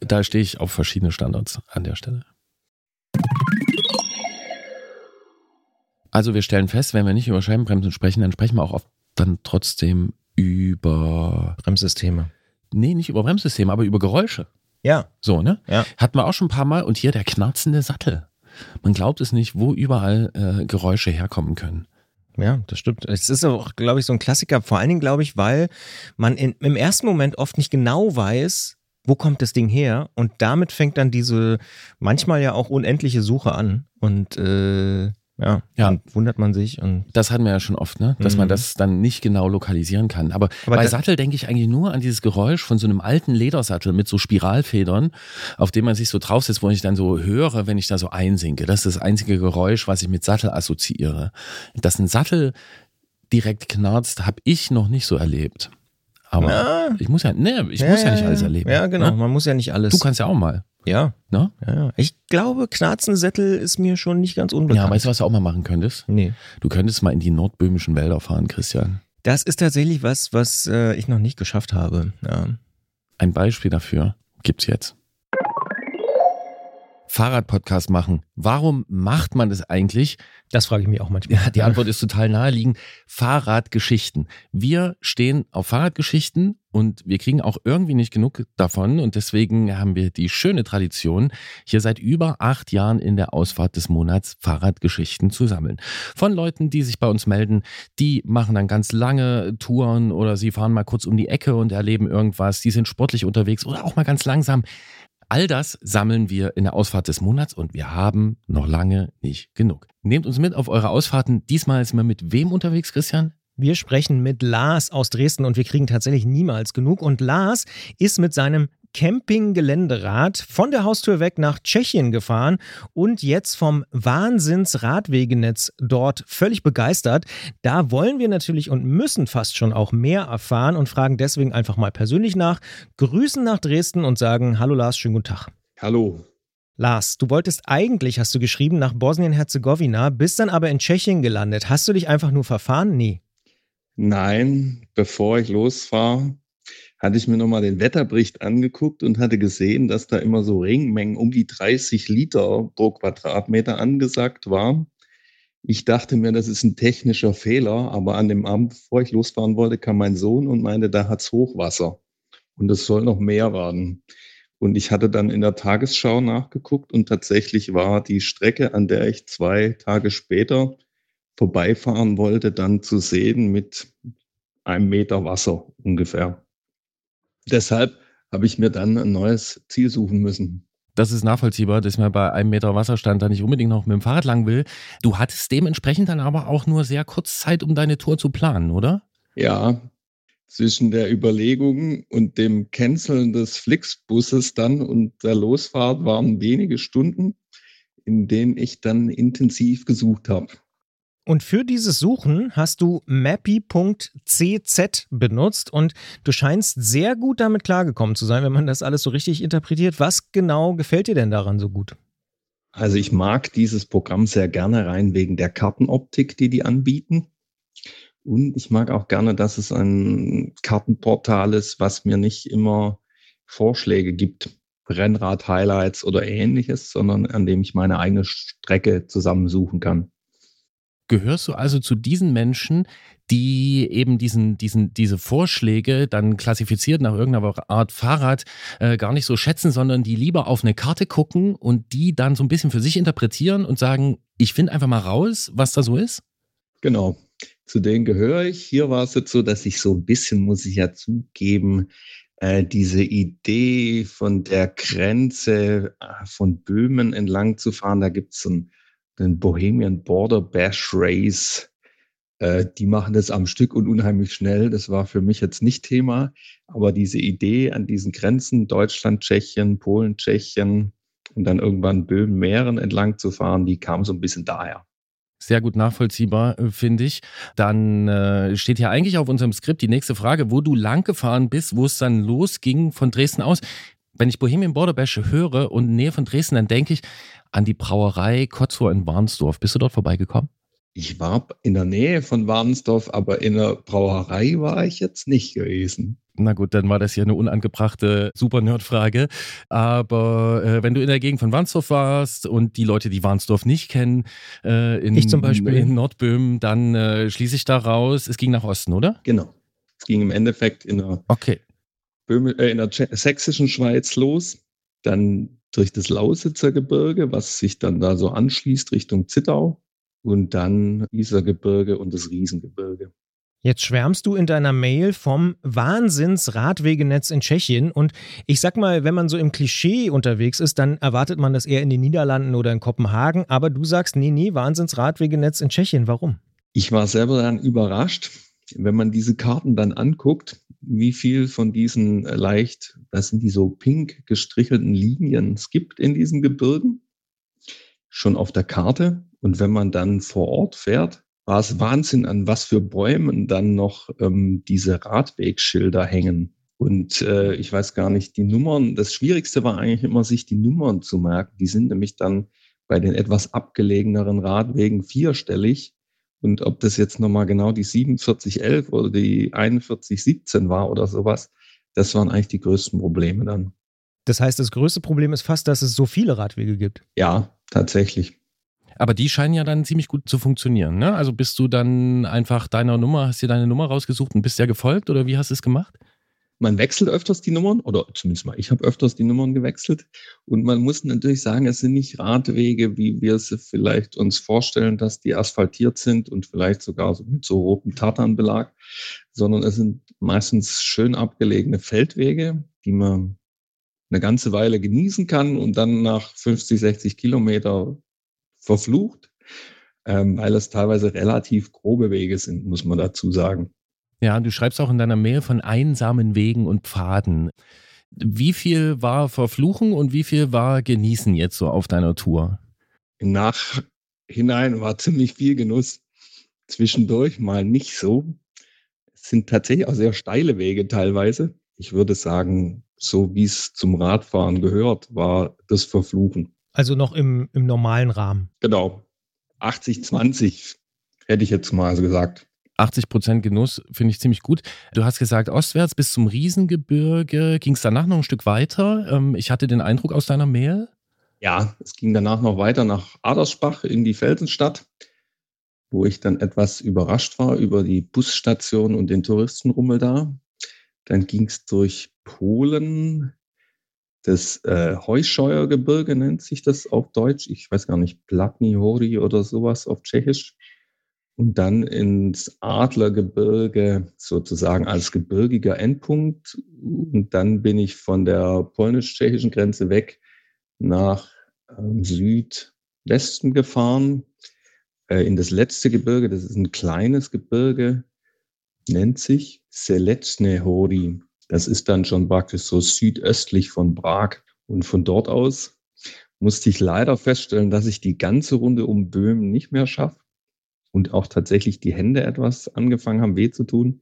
da stehe ich auf verschiedene Standards an der Stelle. Also wir stellen fest, wenn wir nicht über Scheibenbremsen sprechen, dann sprechen wir auch oft dann trotzdem über Bremssysteme. Nee, nicht über Bremssysteme, aber über Geräusche. Ja. So, ne? Ja. Hatten wir auch schon ein paar Mal. Und hier der knarzende Sattel. Man glaubt es nicht, wo überall äh, Geräusche herkommen können. Ja, das stimmt. Es ist auch, glaube ich, so ein Klassiker. Vor allen Dingen, glaube ich, weil man in, im ersten Moment oft nicht genau weiß, wo kommt das Ding her? Und damit fängt dann diese manchmal ja auch unendliche Suche an. Und äh, ja, ja. Dann wundert man sich. Und das hatten wir ja schon oft, ne? dass mhm. man das dann nicht genau lokalisieren kann. Aber, Aber bei Sattel denke ich eigentlich nur an dieses Geräusch von so einem alten Ledersattel mit so Spiralfedern, auf dem man sich so draufsetzt, wo ich dann so höre, wenn ich da so einsinke. Das ist das einzige Geräusch, was ich mit Sattel assoziiere. Dass ein Sattel direkt knarzt, habe ich noch nicht so erlebt. Aber ja. ich muss ja, ne, ich ja, muss ja nicht alles erleben. Ja, genau. Ne? Man muss ja nicht alles. Du kannst ja auch mal. Ja. Ne? ja. Ich glaube, Knarzensättel ist mir schon nicht ganz unbekannt. Ja, weißt du, was du auch mal machen könntest? Nee. Du könntest mal in die nordböhmischen Wälder fahren, Christian. Das ist tatsächlich was, was äh, ich noch nicht geschafft habe. Ja. Ein Beispiel dafür gibt's jetzt. Fahrradpodcast machen. Warum macht man das eigentlich? Das frage ich mich auch manchmal. Ja, die Antwort ist total naheliegend. Fahrradgeschichten. Wir stehen auf Fahrradgeschichten und wir kriegen auch irgendwie nicht genug davon und deswegen haben wir die schöne Tradition, hier seit über acht Jahren in der Ausfahrt des Monats Fahrradgeschichten zu sammeln. Von Leuten, die sich bei uns melden, die machen dann ganz lange Touren oder sie fahren mal kurz um die Ecke und erleben irgendwas, die sind sportlich unterwegs oder auch mal ganz langsam. All das sammeln wir in der Ausfahrt des Monats und wir haben noch lange nicht genug. Nehmt uns mit auf eure Ausfahrten. Diesmal sind wir mit wem unterwegs, Christian? Wir sprechen mit Lars aus Dresden und wir kriegen tatsächlich niemals genug. Und Lars ist mit seinem Campinggeländerad von der Haustür weg nach Tschechien gefahren und jetzt vom Wahnsinnsradwegenetz dort völlig begeistert. Da wollen wir natürlich und müssen fast schon auch mehr erfahren und fragen deswegen einfach mal persönlich nach, grüßen nach Dresden und sagen Hallo Lars, schönen guten Tag. Hallo. Lars, du wolltest eigentlich, hast du geschrieben, nach Bosnien-Herzegowina, bist dann aber in Tschechien gelandet. Hast du dich einfach nur verfahren? Nee. Nein, bevor ich losfahre, hatte ich mir nochmal den Wetterbericht angeguckt und hatte gesehen, dass da immer so Regenmengen um die 30 Liter pro Quadratmeter angesagt waren. Ich dachte mir, das ist ein technischer Fehler, aber an dem Abend, bevor ich losfahren wollte, kam mein Sohn und meinte, da hat's Hochwasser. Und es soll noch mehr werden. Und ich hatte dann in der Tagesschau nachgeguckt und tatsächlich war die Strecke, an der ich zwei Tage später vorbeifahren wollte, dann zu sehen mit einem Meter Wasser ungefähr. Deshalb habe ich mir dann ein neues Ziel suchen müssen das ist nachvollziehbar, dass man bei einem Meter Wasserstand da nicht unbedingt noch mit dem Fahrrad lang will. Du hattest dementsprechend dann aber auch nur sehr kurz Zeit, um deine Tour zu planen, oder? Ja, zwischen der Überlegung und dem Canceln des Flixbusses dann und der Losfahrt waren wenige Stunden, in denen ich dann intensiv gesucht habe. Und für dieses Suchen hast du mappy.cz benutzt und du scheinst sehr gut damit klargekommen zu sein, wenn man das alles so richtig interpretiert. Was genau gefällt dir denn daran so gut? Also ich mag dieses Programm sehr gerne rein wegen der Kartenoptik, die die anbieten. Und ich mag auch gerne, dass es ein Kartenportal ist, was mir nicht immer Vorschläge gibt, Rennrad-Highlights oder ähnliches, sondern an dem ich meine eigene Strecke zusammensuchen kann. Gehörst du also zu diesen Menschen, die eben diesen, diesen, diese Vorschläge dann klassifiziert nach irgendeiner Art Fahrrad äh, gar nicht so schätzen, sondern die lieber auf eine Karte gucken und die dann so ein bisschen für sich interpretieren und sagen, ich finde einfach mal raus, was da so ist? Genau, zu denen gehöre ich. Hier war es jetzt so, dass ich so ein bisschen, muss ich ja zugeben, äh, diese Idee von der Grenze äh, von Böhmen entlang zu fahren, da gibt es so ein den Bohemian Border Bash Race. Äh, die machen das am Stück und unheimlich schnell. Das war für mich jetzt nicht Thema. Aber diese Idee an diesen Grenzen Deutschland, Tschechien, Polen, Tschechien und dann irgendwann Böhmen, Mähren entlang zu fahren, die kam so ein bisschen daher sehr gut nachvollziehbar, äh, finde ich. Dann äh, steht hier eigentlich auf unserem Skript die nächste Frage, wo du lang gefahren bist, wo es dann losging von Dresden aus. Wenn ich Bohemian Border Bash höre und Nähe von Dresden, dann denke ich, an die Brauerei Kotzor in Warnsdorf. Bist du dort vorbeigekommen? Ich war in der Nähe von Warnsdorf, aber in der Brauerei war ich jetzt nicht gewesen. Na gut, dann war das hier eine unangebrachte Super-Nerd-Frage. Aber äh, wenn du in der Gegend von Warnsdorf warst und die Leute, die Warnsdorf nicht kennen, äh, in, ich zum Beispiel. in Nordböhmen, dann äh, schließe ich daraus, es ging nach Osten, oder? Genau. Es ging im Endeffekt in der, okay. Böhme, äh, in der sächsischen Schweiz los, dann durch das Lausitzer Gebirge, was sich dann da so anschließt Richtung Zittau und dann Isergebirge und das Riesengebirge. Jetzt schwärmst du in deiner Mail vom Wahnsinns-Radwegenetz in Tschechien. Und ich sag mal, wenn man so im Klischee unterwegs ist, dann erwartet man das eher in den Niederlanden oder in Kopenhagen. Aber du sagst, nee, nee, Wahnsinns-Radwegenetz in Tschechien. Warum? Ich war selber dann überrascht, wenn man diese Karten dann anguckt, wie viel von diesen äh, leicht, das sind die so pink gestrichelten Linien es gibt in diesen Gebirgen, schon auf der Karte. Und wenn man dann vor Ort fährt, war es Wahnsinn, an was für Bäumen dann noch ähm, diese Radwegschilder hängen. Und äh, ich weiß gar nicht, die Nummern, das Schwierigste war eigentlich immer, sich die Nummern zu merken. Die sind nämlich dann bei den etwas abgelegeneren Radwegen vierstellig. Und ob das jetzt nochmal genau die 4711 oder die 4117 war oder sowas, das waren eigentlich die größten Probleme dann. Das heißt, das größte Problem ist fast, dass es so viele Radwege gibt. Ja, tatsächlich. Aber die scheinen ja dann ziemlich gut zu funktionieren. Ne? Also bist du dann einfach deiner Nummer, hast dir deine Nummer rausgesucht und bist ja gefolgt oder wie hast du es gemacht? Man wechselt öfters die Nummern oder zumindest mal ich habe öfters die Nummern gewechselt und man muss natürlich sagen, es sind nicht Radwege, wie wir es vielleicht uns vorstellen, dass die asphaltiert sind und vielleicht sogar mit so rotem Tartanbelag, sondern es sind meistens schön abgelegene Feldwege, die man eine ganze Weile genießen kann und dann nach 50, 60 Kilometer verflucht, ähm, weil es teilweise relativ grobe Wege sind, muss man dazu sagen. Ja, du schreibst auch in deiner Mail von einsamen Wegen und Pfaden. Wie viel war Verfluchen und wie viel war Genießen jetzt so auf deiner Tour? Im Nachhinein war ziemlich viel Genuss. Zwischendurch mal nicht so. Es sind tatsächlich auch sehr steile Wege teilweise. Ich würde sagen, so wie es zum Radfahren gehört, war das Verfluchen. Also noch im, im normalen Rahmen. Genau. 80, 20 hätte ich jetzt mal so gesagt. 80 Prozent Genuss finde ich ziemlich gut. Du hast gesagt, ostwärts bis zum Riesengebirge. Ging es danach noch ein Stück weiter? Ähm, ich hatte den Eindruck aus deiner Mail. Ja, es ging danach noch weiter nach Adersbach in die Felsenstadt, wo ich dann etwas überrascht war über die Busstation und den Touristenrummel da. Dann ging es durch Polen, das äh, Heuscheuergebirge nennt sich das auf Deutsch. Ich weiß gar nicht, Platni Hori oder sowas auf Tschechisch und dann ins Adlergebirge sozusagen als gebirgiger Endpunkt. Und dann bin ich von der polnisch-tschechischen Grenze weg nach ähm, Südwesten gefahren, äh, in das letzte Gebirge. Das ist ein kleines Gebirge, nennt sich Selečné Hory. Das ist dann schon praktisch so südöstlich von Prag. Und von dort aus musste ich leider feststellen, dass ich die ganze Runde um Böhmen nicht mehr schaffe und auch tatsächlich die Hände etwas angefangen haben, weh zu tun,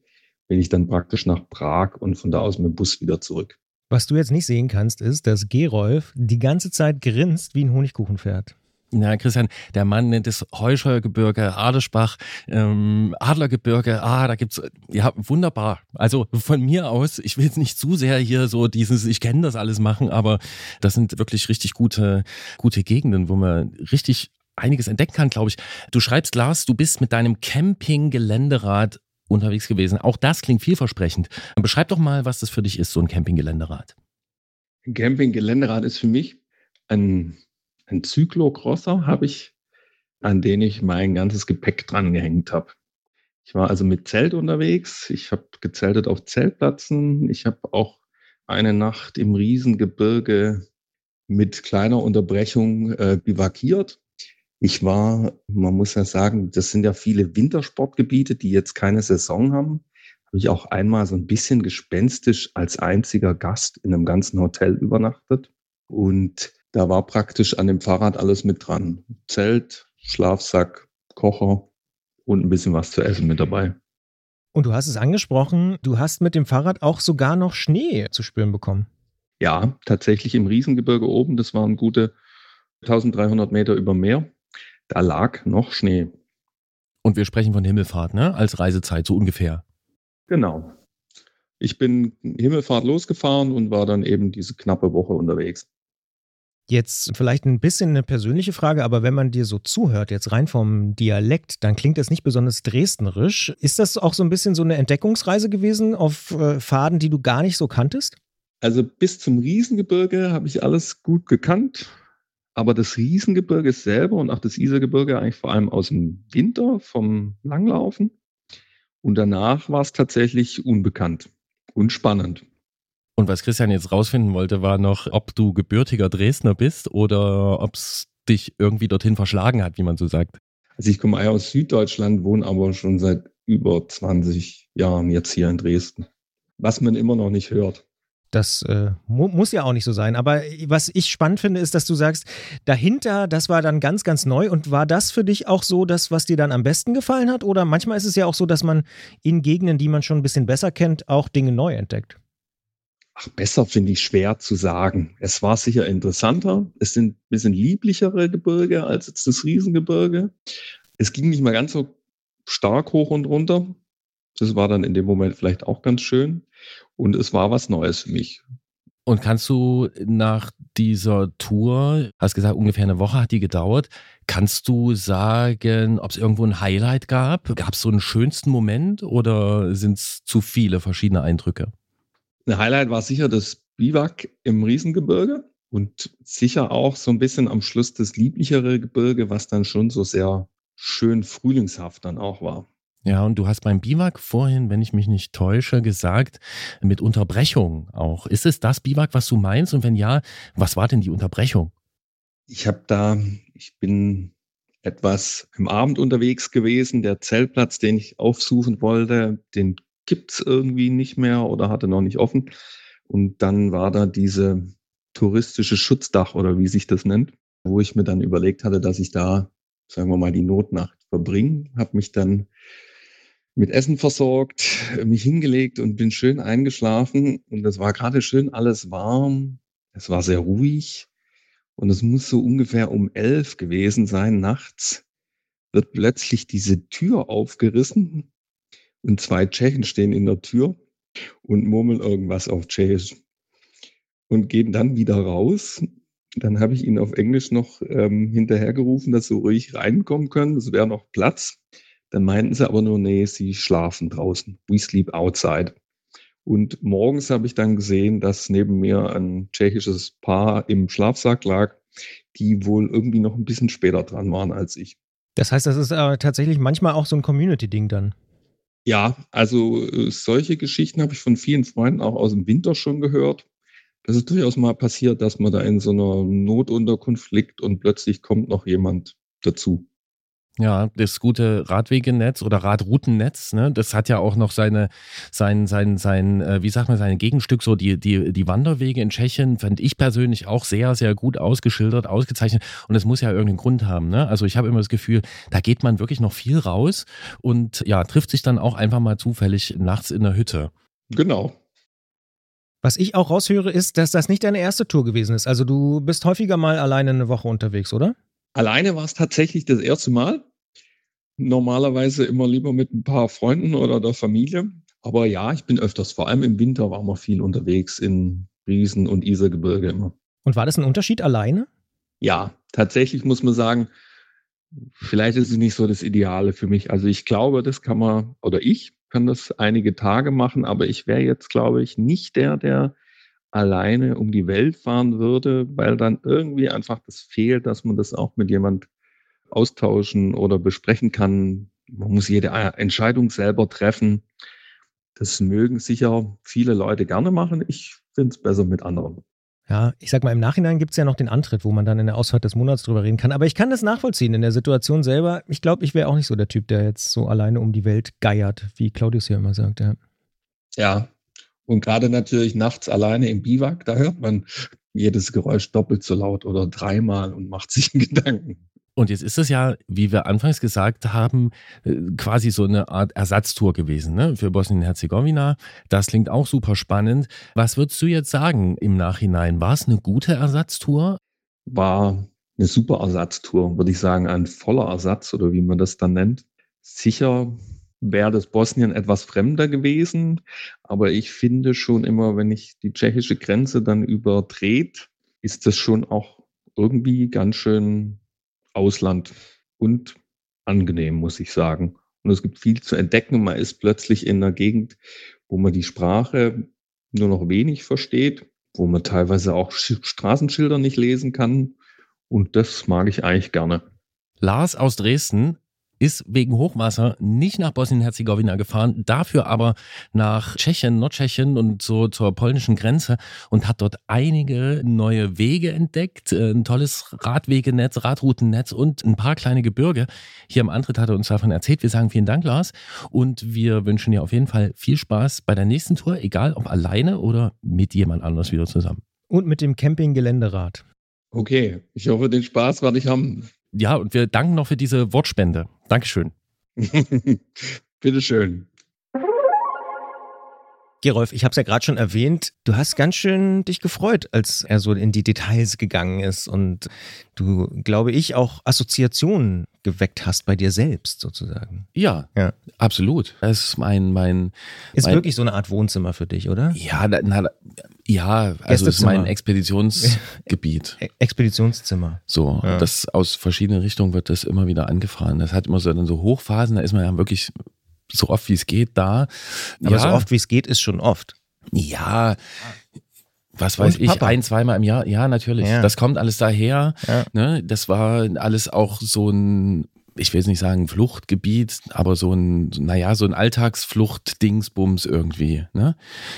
bin ich dann praktisch nach Prag und von da aus mit dem Bus wieder zurück. Was du jetzt nicht sehen kannst, ist, dass Gerolf die ganze Zeit grinst wie ein Honigkuchenpferd. Na, Christian, der Mann nennt es Heuscheuergebirge, Adersbach, ähm, Adlergebirge. Ah, da gibt's ja wunderbar. Also von mir aus, ich will jetzt nicht zu sehr hier so dieses, ich kenne das alles machen, aber das sind wirklich richtig gute, gute Gegenden, wo man richtig einiges entdecken kann, glaube ich. Du schreibst, Lars, du bist mit deinem Camping-Geländerad unterwegs gewesen. Auch das klingt vielversprechend. Beschreib doch mal, was das für dich ist, so ein Camping-Geländerad. Ein Camping-Geländerad ist für mich ein, ein Zyklocrosser, habe ich, an den ich mein ganzes Gepäck dran gehängt habe. Ich war also mit Zelt unterwegs. Ich habe gezeltet auf Zeltplätzen. Ich habe auch eine Nacht im Riesengebirge mit kleiner Unterbrechung äh, bivakiert. Ich war, man muss ja sagen, das sind ja viele Wintersportgebiete, die jetzt keine Saison haben. Habe ich auch einmal so ein bisschen gespenstisch als einziger Gast in einem ganzen Hotel übernachtet. Und da war praktisch an dem Fahrrad alles mit dran. Zelt, Schlafsack, Kocher und ein bisschen was zu essen mit dabei. Und du hast es angesprochen, du hast mit dem Fahrrad auch sogar noch Schnee zu spüren bekommen. Ja, tatsächlich im Riesengebirge oben. Das waren gute 1300 Meter über Meer da lag noch Schnee. Und wir sprechen von Himmelfahrt, ne? Als Reisezeit, so ungefähr. Genau. Ich bin Himmelfahrt losgefahren und war dann eben diese knappe Woche unterwegs. Jetzt vielleicht ein bisschen eine persönliche Frage, aber wenn man dir so zuhört, jetzt rein vom Dialekt, dann klingt das nicht besonders dresdnerisch. Ist das auch so ein bisschen so eine Entdeckungsreise gewesen auf äh, Faden, die du gar nicht so kanntest? Also bis zum Riesengebirge habe ich alles gut gekannt. Aber das Riesengebirge selber und auch das Isergebirge eigentlich vor allem aus dem Winter vom Langlaufen. Und danach war es tatsächlich unbekannt und spannend. Und was Christian jetzt rausfinden wollte, war noch, ob du gebürtiger Dresdner bist oder ob es dich irgendwie dorthin verschlagen hat, wie man so sagt. Also ich komme aus Süddeutschland, wohne aber schon seit über 20 Jahren jetzt hier in Dresden. Was man immer noch nicht hört. Das äh, mu muss ja auch nicht so sein. Aber was ich spannend finde, ist, dass du sagst, dahinter, das war dann ganz, ganz neu. Und war das für dich auch so das, was dir dann am besten gefallen hat? Oder manchmal ist es ja auch so, dass man in Gegenden, die man schon ein bisschen besser kennt, auch Dinge neu entdeckt. Ach, besser finde ich schwer zu sagen. Es war sicher interessanter. Es sind ein bisschen lieblichere Gebirge als jetzt das Riesengebirge. Es ging nicht mal ganz so stark hoch und runter. Das war dann in dem Moment vielleicht auch ganz schön. Und es war was Neues für mich. Und kannst du nach dieser Tour, hast gesagt, ungefähr eine Woche hat die gedauert, kannst du sagen, ob es irgendwo ein Highlight gab? Gab es so einen schönsten Moment oder sind es zu viele verschiedene Eindrücke? Ein Highlight war sicher das Biwak im Riesengebirge und sicher auch so ein bisschen am Schluss das lieblichere Gebirge, was dann schon so sehr schön frühlingshaft dann auch war. Ja, und du hast beim Biwak vorhin, wenn ich mich nicht täusche, gesagt, mit Unterbrechung auch. Ist es das Biwak, was du meinst? Und wenn ja, was war denn die Unterbrechung? Ich habe da, ich bin etwas im Abend unterwegs gewesen. Der Zeltplatz, den ich aufsuchen wollte, den gibt's irgendwie nicht mehr oder hatte noch nicht offen. Und dann war da diese touristische Schutzdach oder wie sich das nennt, wo ich mir dann überlegt hatte, dass ich da, sagen wir mal, die Notnacht verbringe. Habe mich dann mit Essen versorgt, mich hingelegt und bin schön eingeschlafen. Und es war gerade schön alles warm. Es war sehr ruhig. Und es muss so ungefähr um elf gewesen sein nachts. Wird plötzlich diese Tür aufgerissen und zwei Tschechen stehen in der Tür und murmeln irgendwas auf Tschechisch und gehen dann wieder raus. Dann habe ich ihnen auf Englisch noch ähm, hinterhergerufen, dass sie ruhig reinkommen können. Es wäre noch Platz. Dann meinten sie aber nur, nee, sie schlafen draußen. We sleep outside. Und morgens habe ich dann gesehen, dass neben mir ein tschechisches Paar im Schlafsack lag, die wohl irgendwie noch ein bisschen später dran waren als ich. Das heißt, das ist äh, tatsächlich manchmal auch so ein Community-Ding dann. Ja, also äh, solche Geschichten habe ich von vielen Freunden auch aus dem Winter schon gehört. Das ist durchaus mal passiert, dass man da in so einer Notunterkunft liegt und plötzlich kommt noch jemand dazu. Ja, das gute Radwegenetz oder Radroutennetz, ne, das hat ja auch noch seine, sein, sein, sein, äh, wie sagt man, sein Gegenstück, so die, die, die Wanderwege in Tschechien, fand ich persönlich auch sehr, sehr gut ausgeschildert, ausgezeichnet. Und es muss ja irgendeinen Grund haben, ne? Also ich habe immer das Gefühl, da geht man wirklich noch viel raus und ja, trifft sich dann auch einfach mal zufällig nachts in der Hütte. Genau. Was ich auch raushöre, ist, dass das nicht deine erste Tour gewesen ist. Also du bist häufiger mal alleine eine Woche unterwegs, oder? Alleine war es tatsächlich das erste Mal. Normalerweise immer lieber mit ein paar Freunden oder der Familie. Aber ja, ich bin öfters, vor allem im Winter waren wir viel unterwegs in Riesen- und Isergebirge immer. Und war das ein Unterschied alleine? Ja, tatsächlich muss man sagen, vielleicht ist es nicht so das Ideale für mich. Also ich glaube, das kann man, oder ich kann das einige Tage machen, aber ich wäre jetzt, glaube ich, nicht der, der alleine um die Welt fahren würde, weil dann irgendwie einfach das fehlt, dass man das auch mit jemand austauschen oder besprechen kann. Man muss jede Entscheidung selber treffen. Das mögen sicher viele Leute gerne machen. Ich finde es besser mit anderen. Ja, ich sag mal, im Nachhinein gibt es ja noch den Antritt, wo man dann in der Ausfahrt des Monats drüber reden kann. Aber ich kann das nachvollziehen in der Situation selber. Ich glaube, ich wäre auch nicht so der Typ, der jetzt so alleine um die Welt geiert, wie Claudius hier immer sagt. Ja, ja und gerade natürlich nachts alleine im Biwak, da hört man jedes Geräusch doppelt so laut oder dreimal und macht sich <laughs> Gedanken. Und jetzt ist es ja, wie wir anfangs gesagt haben, äh, quasi so eine Art Ersatztour gewesen ne? für Bosnien-Herzegowina. Das klingt auch super spannend. Was würdest du jetzt sagen im Nachhinein? War es eine gute Ersatztour? War eine super Ersatztour, würde ich sagen, ein voller Ersatz oder wie man das dann nennt. Sicher wäre das Bosnien etwas fremder gewesen. Aber ich finde schon immer, wenn ich die tschechische Grenze dann überdreht, ist das schon auch irgendwie ganz schön Ausland und angenehm, muss ich sagen. Und es gibt viel zu entdecken. Man ist plötzlich in einer Gegend, wo man die Sprache nur noch wenig versteht, wo man teilweise auch Straßenschilder nicht lesen kann. Und das mag ich eigentlich gerne. Lars aus Dresden ist wegen Hochwasser nicht nach Bosnien-Herzegowina gefahren, dafür aber nach Tschechien, Nordtschechien und so zur polnischen Grenze und hat dort einige neue Wege entdeckt, äh, ein tolles Radwegenetz, Radroutennetz und ein paar kleine Gebirge. Hier am Antritt hat er uns davon erzählt. Wir sagen vielen Dank, Lars, und wir wünschen dir auf jeden Fall viel Spaß bei der nächsten Tour, egal ob alleine oder mit jemand anders wieder zusammen. Und mit dem Camping-Geländerad. Okay, ich hoffe, den Spaß werde ich haben ja, und wir danken noch für diese Wortspende. Dankeschön. <laughs> Bitteschön. Gerolf, ich habe es ja gerade schon erwähnt, du hast ganz schön dich gefreut, als er so in die Details gegangen ist und du, glaube ich, auch Assoziationen geweckt hast bei dir selbst sozusagen. Ja, ja. absolut. Das ist mein, mein. Ist mein, wirklich so eine Art Wohnzimmer für dich, oder? Ja, na, ja, also das ist mein Expeditionsgebiet. <laughs> Expeditionszimmer. So, ja. das aus verschiedenen Richtungen wird das immer wieder angefahren. Das hat immer so dann so Hochphasen, da ist man ja wirklich so oft wie es geht da. Aber ja. so oft wie es geht ist schon oft. Ja, was weiß ich, Papa. ein, zweimal im Jahr. Ja, natürlich. Ja. Das kommt alles daher. Ja. Ne? Das war alles auch so ein ich will jetzt nicht sagen Fluchtgebiet, aber so ein, naja, so ein Alltagsflucht-Dingsbums irgendwie. Ne?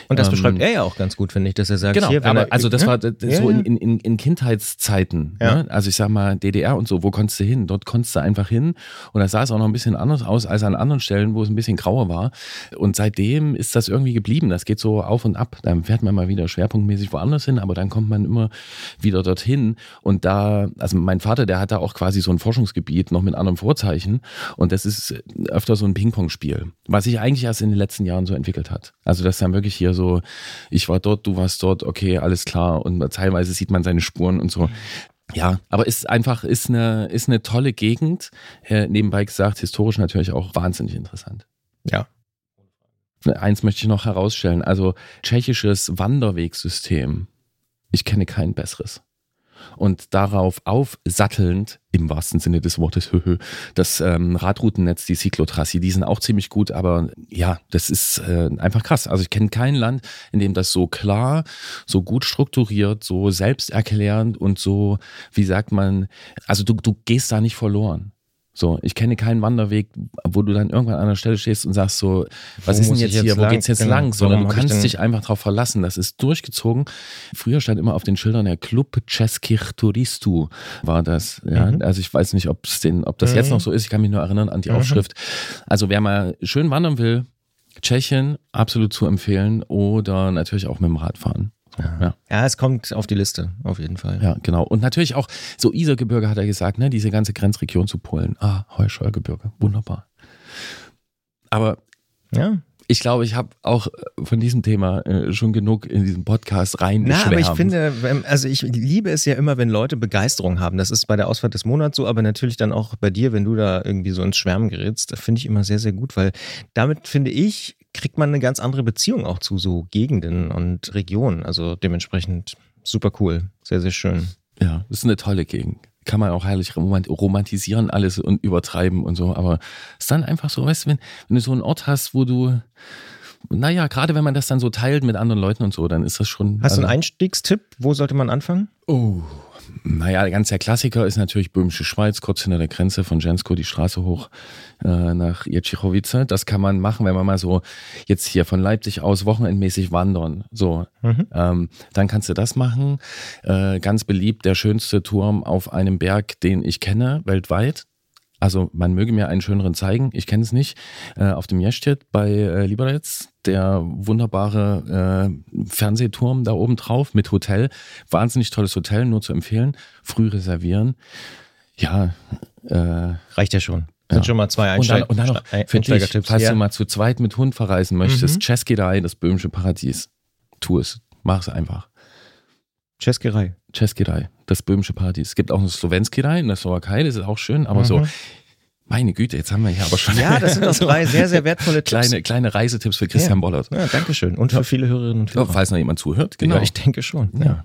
Und das ähm, beschreibt er ja auch ganz gut, finde ich, dass er sagt, genau, hier, aber er, also das ne? war das ja, so in, in, in Kindheitszeiten. Ja. Ne? Also ich sag mal, DDR und so, wo konntest du hin? Dort konntest du einfach hin und da sah es auch noch ein bisschen anders aus als an anderen Stellen, wo es ein bisschen grauer war. Und seitdem ist das irgendwie geblieben. Das geht so auf und ab. Dann fährt man mal wieder schwerpunktmäßig woanders hin, aber dann kommt man immer wieder dorthin. Und da, also mein Vater, der hat da auch quasi so ein Forschungsgebiet noch mit anderem Vorzeichen. Und das ist öfter so ein Ping-Pong-Spiel, was sich eigentlich erst in den letzten Jahren so entwickelt hat. Also das ist dann wirklich hier so, ich war dort, du warst dort, okay, alles klar. Und teilweise sieht man seine Spuren und so. Ja, aber ist einfach, ist eine, ist eine tolle Gegend. Äh, nebenbei gesagt, historisch natürlich auch wahnsinnig interessant. Ja, Eins möchte ich noch herausstellen. Also tschechisches Wanderwegsystem. Ich kenne kein besseres. Und darauf aufsattelnd, im wahrsten Sinne des Wortes, <laughs> das ähm, Radroutennetz, die Cyclotrassi, die sind auch ziemlich gut, aber ja, das ist äh, einfach krass. Also ich kenne kein Land, in dem das so klar, so gut strukturiert, so selbsterklärend und so, wie sagt man, also du, du gehst da nicht verloren. So, ich kenne keinen Wanderweg, wo du dann irgendwann an einer Stelle stehst und sagst so, was Wo ist denn jetzt jetzt hier, wo lang? geht's jetzt Genau. lang? Sondern Warum du kannst dich einfach darauf verlassen. Das ist durchgezogen. Früher stand immer auf den Schildern der Club Českých Turistů war das. Ja, Mhm. also ich weiß nicht, ob's den, ob das jetzt Mhm. noch so ist. Ich kann mich nur erinnern an die Mhm. Aufschrift. Also wer mal schön wandern will, Tschechien absolut zu empfehlen oder natürlich auch mit dem Rad ja. Ja, es kommt auf die Liste, auf jeden Fall. Ja, genau. Und natürlich auch so Isergebirge hat er gesagt, ne, diese ganze Grenzregion zu Polen. Ah, Heuscheuergebirge, wunderbar. Aber Ja. ich glaube, ich habe auch äh, von diesem Thema äh, schon genug in diesem Podcast rein Na, aber ich finde, also ich liebe es ja immer, wenn Leute Begeisterung haben. Das ist bei der Ausfahrt des Monats so, aber natürlich dann auch bei dir, wenn du da irgendwie so ins Schwärmen gerätst, das finde ich immer sehr, sehr gut, weil damit finde ich, kriegt man eine ganz andere Beziehung auch zu so Gegenden und Regionen. Also dementsprechend super cool. Sehr, sehr schön. Ja, das ist eine tolle Gegend. Kann man auch herrlich romant- romantisieren alles und übertreiben und so. Aber es ist dann einfach so, weißt du, wenn, wenn du so einen Ort hast, wo du, naja, gerade wenn man das dann so teilt mit anderen Leuten und so, dann ist das schon. Hast du einen also- Einstiegstipp? Wo sollte man anfangen? Oh. Naja, ganz der Klassiker ist natürlich Böhmische Schweiz, kurz hinter der Grenze von Jensko die Straße hoch äh, nach Jetschichowice. Das kann man machen, wenn man mal so jetzt hier von Leipzig aus wochenendmäßig wandern. So, Mhm. ähm, dann kannst du das machen. Äh, ganz beliebt, der schönste Turm auf einem Berg, den ich kenne, weltweit. Also man möge mir einen schöneren zeigen, ich kenne es nicht. Äh, auf dem Jestet bei äh, Liberec, der wunderbare äh, Fernsehturm da oben drauf mit Hotel. Wahnsinnig tolles Hotel, nur zu empfehlen. Früh reservieren. Ja, äh, Reicht ja schon. Sind Ja. schon mal zwei und dann, Einsteig und dann noch dich, Einsteigertipps. falls Ja. du mal zu zweit mit Hund verreisen möchtest, Mhm. Das böhmische Paradies. Tu es. Mach es einfach. Českirei. Cheskirei, das böhmische Paradies. Es gibt auch eine Slowenskirei in der Slowakei, das ist auch schön, aber so, Mhm. meine Güte, jetzt haben wir hier aber schon Ja, das sind <laughs> doch so drei sehr, sehr wertvolle Tipps. kleine, kleine Reisetipps für Christian Ja. Bollert. Ja, danke schön. Und für viele Hörerinnen und Ja, Hörer. falls noch jemand zuhört, genau. Ja, ich denke schon. Ja.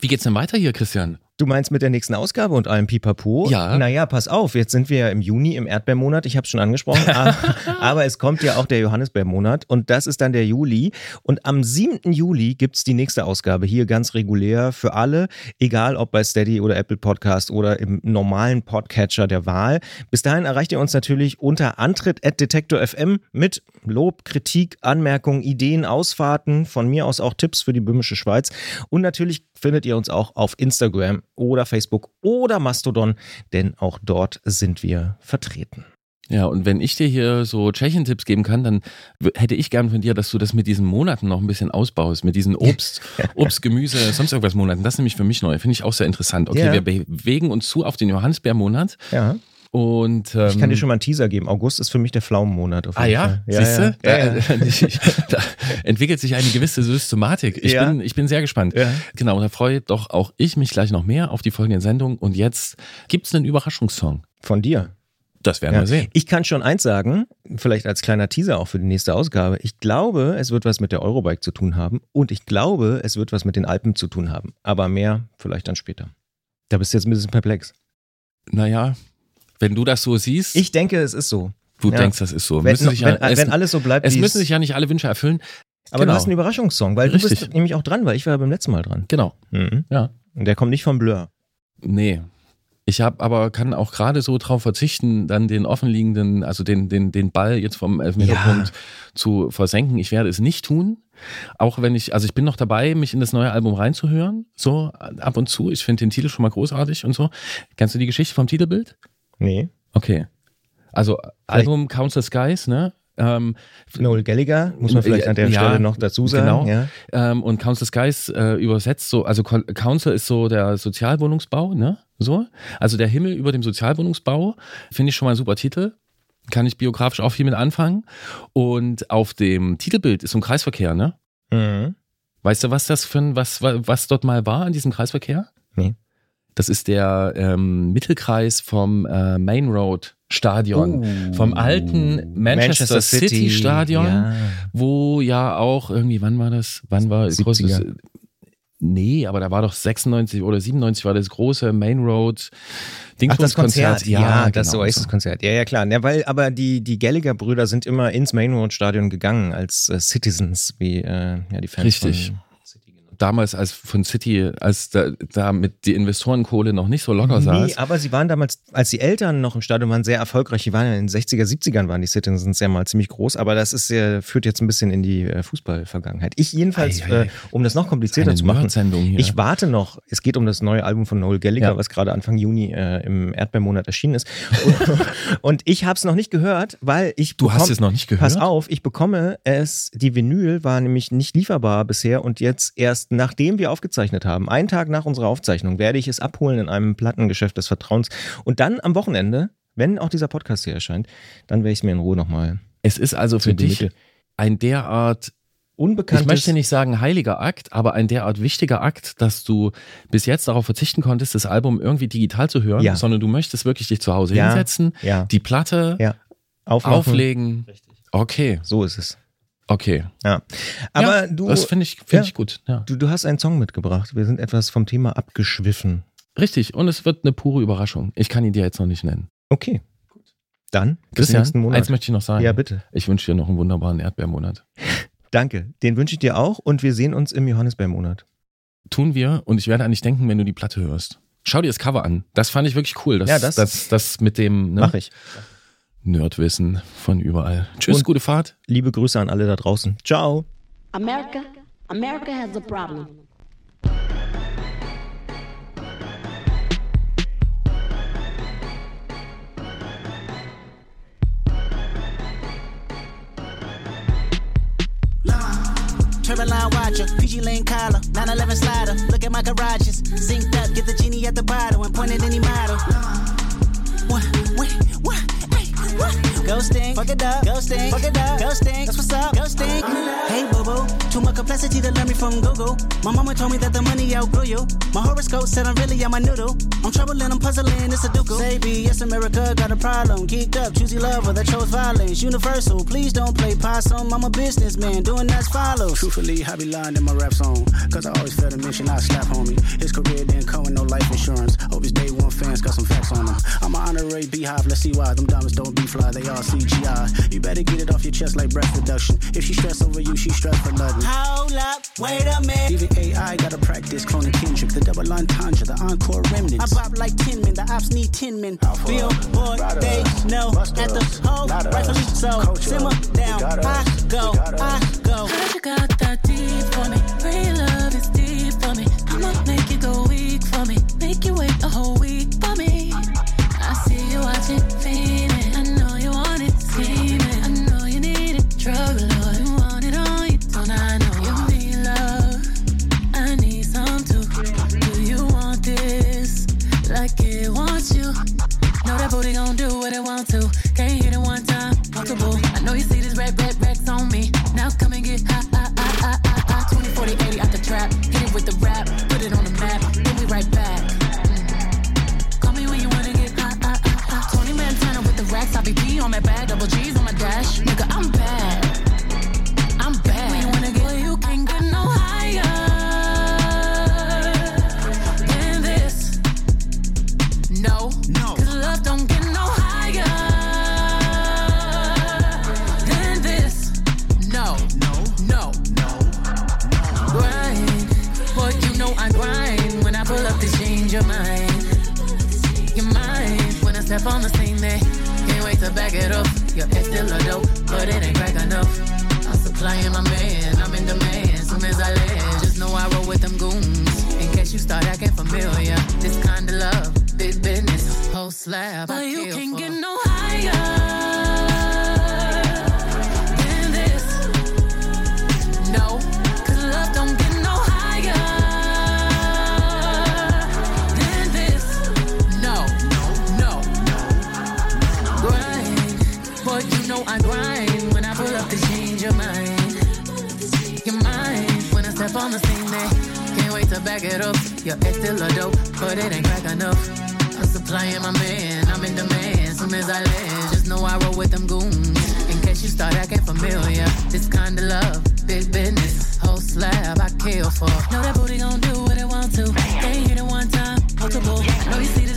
Wie geht's denn weiter hier, Christian? Du meinst mit der nächsten Ausgabe und allem Pipapo? Ja. Naja, pass auf, jetzt sind wir ja im Juni im Erdbeermonat, ich habe es schon angesprochen, aber, <laughs> aber es kommt ja auch der Johannisbeermonat und das ist dann der Juli. Und am 7. Juli gibt's die nächste Ausgabe hier ganz regulär für alle, egal ob bei Steady oder Apple Podcast oder im normalen Podcatcher der Wahl. Bis dahin erreicht ihr uns natürlich unter antritt.detektor.fm mit Lob, Kritik, Anmerkungen, Ideen, Ausfahrten, von mir aus auch Tipps für die böhmische Schweiz. Und natürlich findet ihr uns auch auf Instagram oder Facebook oder Mastodon, denn auch dort sind wir vertreten. Ja, und wenn ich dir hier so Tschechien-Tipps geben kann, dann hätte ich gern von dir, dass du das mit diesen Monaten noch ein bisschen ausbaust, mit diesen Obst, <laughs> Obst, Gemüse, sonst irgendwas Monaten. Das ist nämlich für mich neu, finde ich auch sehr interessant. Okay, Ja. wir bewegen uns zu auf den Johannisbeermonat Ja. Und ähm, Ich kann dir schon mal einen Teaser geben. August ist für mich der Pflaumenmonat. Auf Ah jeden ja, Fall. siehst du? Ja, ja. Da, <laughs> da entwickelt sich eine gewisse Systematik. Ich, Ja. bin, ich bin sehr gespannt. Ja. Genau, da freue doch auch ich mich gleich noch mehr auf die folgenden Sendungen. Und jetzt gibt's einen Überraschungssong. Von dir. Das werden Ja. wir sehen. Ich kann schon eins sagen, vielleicht als kleiner Teaser auch für die nächste Ausgabe. Ich glaube, es wird was mit der Eurobike zu tun haben und ich glaube, es wird was mit den Alpen zu tun haben. Aber mehr vielleicht dann später. Da bist du jetzt ein bisschen perplex. Naja, wenn du das so siehst, Ich denke, es ist so. du ja. denkst, das ist so. Wenn, Müssen sich ja, wenn, es, wenn alles so bleibt, es müssen sich ja nicht alle Wünsche erfüllen. Aber genau. du hast einen Überraschungssong, weil du Richtig. bist nämlich auch dran, weil ich war ja beim letzten Mal dran. Genau. Mhm. Ja. Und der kommt nicht vom Blur. Nee. Ich habe aber kann auch gerade so drauf verzichten, dann den offenliegenden, also den, den, den Ball jetzt vom Elfmeterpunkt zu versenken. Ich werde es nicht tun. Auch wenn ich, also ich bin noch dabei, mich in das neue Album reinzuhören. So ab und zu. Ich finde den Titel schon mal großartig und so. Kennst du die Geschichte vom Titelbild? Nee. Okay. Also Album Count the Skies, ne? Ähm, Noel Gallagher, muss man vielleicht an der Ja, Stelle noch dazu sagen. genau. Ja. Ähm, und Council Skies äh, übersetzt so, also Council ist so der Sozialwohnungsbau, ne? So. Also der Himmel über dem Sozialwohnungsbau, finde ich schon mal ein super Titel. Kann ich biografisch auch viel mit anfangen. Und auf dem Titelbild ist so ein Kreisverkehr, ne? Mhm. Weißt du, was das für ein, was, was dort mal war an diesem Kreisverkehr? Nee. Das ist der ähm, Mittelkreis vom äh, Main Road Stadion, Oh. vom alten Manchester, City, Stadion, Ja. wo ja auch irgendwie, wann war das? Wann war 70er. großes? Nee, aber da war doch 96 oder 97 war das große Main Road Ach, das Konzert, Dingsbums-Konzert. ja, das genau. Oasis-Konzert. Ja, ja, klar. Ja, weil, aber die, die Gallagher-Brüder sind immer ins Main Road-Stadion gegangen als äh, Citizens, wie äh, ja, die Fans Richtig. von Damals als von City, als da, da mit die Investorenkohle noch nicht so locker saß. Nee, aber sie waren damals, als die Eltern noch im Stadion waren, sehr erfolgreich. Die waren ja in den 60er, 70ern waren die Citizens ja mal ziemlich groß, aber das ist ja, führt jetzt ein bisschen in die äh, Fußballvergangenheit. Ich jedenfals, Ei, ei, äh, um das noch komplizierter zu machen, ich warte noch, es geht um das neue Album von Noel Gallagher, Ja. was gerade Anfang Juni äh, im Erdbeermonat erschienen ist. Und, <laughs> und ich habe es noch nicht gehört, weil ich Du hast bekomm- es noch nicht gehört? Pass auf, ich bekomme es, die Vinyl war nämlich nicht lieferbar bisher und jetzt erst nachdem wir aufgezeichnet haben, einen Tag nach unserer Aufzeichnung, werde ich es abholen in einem Plattengeschäft des Vertrauens und dann am Wochenende, wenn auch dieser Podcast hier erscheint, dann werde ich es mir in Ruhe nochmal Es ist also für dich Gemüte. ein derart, unbekanntes... ich möchte nicht sagen heiliger Akt, aber ein derart wichtiger Akt, dass du bis jetzt darauf verzichten konntest, das Album irgendwie digital zu hören, Ja. sondern du möchtest wirklich dich zu Hause Ja. hinsetzen, Ja, die Platte auflegen. Okay, So ist es. Okay. Ja. Aber ja, du, Das finde ich, find Ja. ich gut. Ja. du, du hast einen Song mitgebracht. Wir sind etwas vom Thema abgeschwiffen. Richtig, und es wird eine pure Überraschung. Ich kann ihn dir jetzt noch nicht nennen. Okay. Dann bis Christian, nächsten Monat. eins möchte ich noch sagen. Ja, bitte. Ich wünsche dir noch einen wunderbaren Erdbeermonat. <laughs> Danke. Den wünsche ich dir auch und wir sehen uns im Johannisbeermonat. Tun wir und ich werde an dich denken, wenn du die Platte hörst. Schau dir das Cover an. Das fand ich wirklich cool. Das, Ja, das- das, das, mit dem ne? Mach ich. Nerdwissen von überall. Tschüss, Und- gute Fahrt. Liebe Grüße an alle da draußen. Ciao. America, America has a problem. Turban line watcher, PG Lane collar, 911 slider. Look at my garages, synced up, get the genie at the bottle and point at any model. What, what, what? Ghosting, fuck it up, ghosting, fuck it up, ghosting. That's what's up, ghosting. Hey, boo, too much complexity to learn me from Google. My mama told me that the money outgrew you. My horoscope said I'm really on my noodle. I'm troubling, I'm puzzling, it's a duke. Say B, yes, America got a problem. Geeked up, choosy lover that chose violence. Universal, please don't play possum. I'm a businessman, doing as follows. Truthfully, I be lying in my rap song. Cause I always felt a mission, I slap homie. His career didn't come I'm beehive, let's see why. Them diamonds don't be fly, they all CGI. You better get it off your chest like breath reduction. If she stress over you, she stress for nothing. Hold up, wait a minute. Even AI gotta practice cloning Kendrick, the double entendre, the encore I remnants. pop like 10 men, the ops need 10 men. Alpha, Billboard, riders, they know busters, at the hole, ladders, rightfully so. culture, Simmer down, I go, we got us. I go. Heard you got that acting familiar, this kind of love, big business, whole slab. But you can't get no higher than this. No, cause love don't get no higher than this. No, no, no. Grind, boy, you know I grind. When I pull up to change your mind, your mind. When I step on the scene, they can't wait to back it up. Your ex still a dope, but it ain't crack enough. I'm supplying my man, I'm in demand. Soon as I land, just know I roll with them goons. In case you start acting familiar, this kind of love, big business, whole slab I kill for. Know that booty gon' do what it want to. They here it one time, multiple. Know you see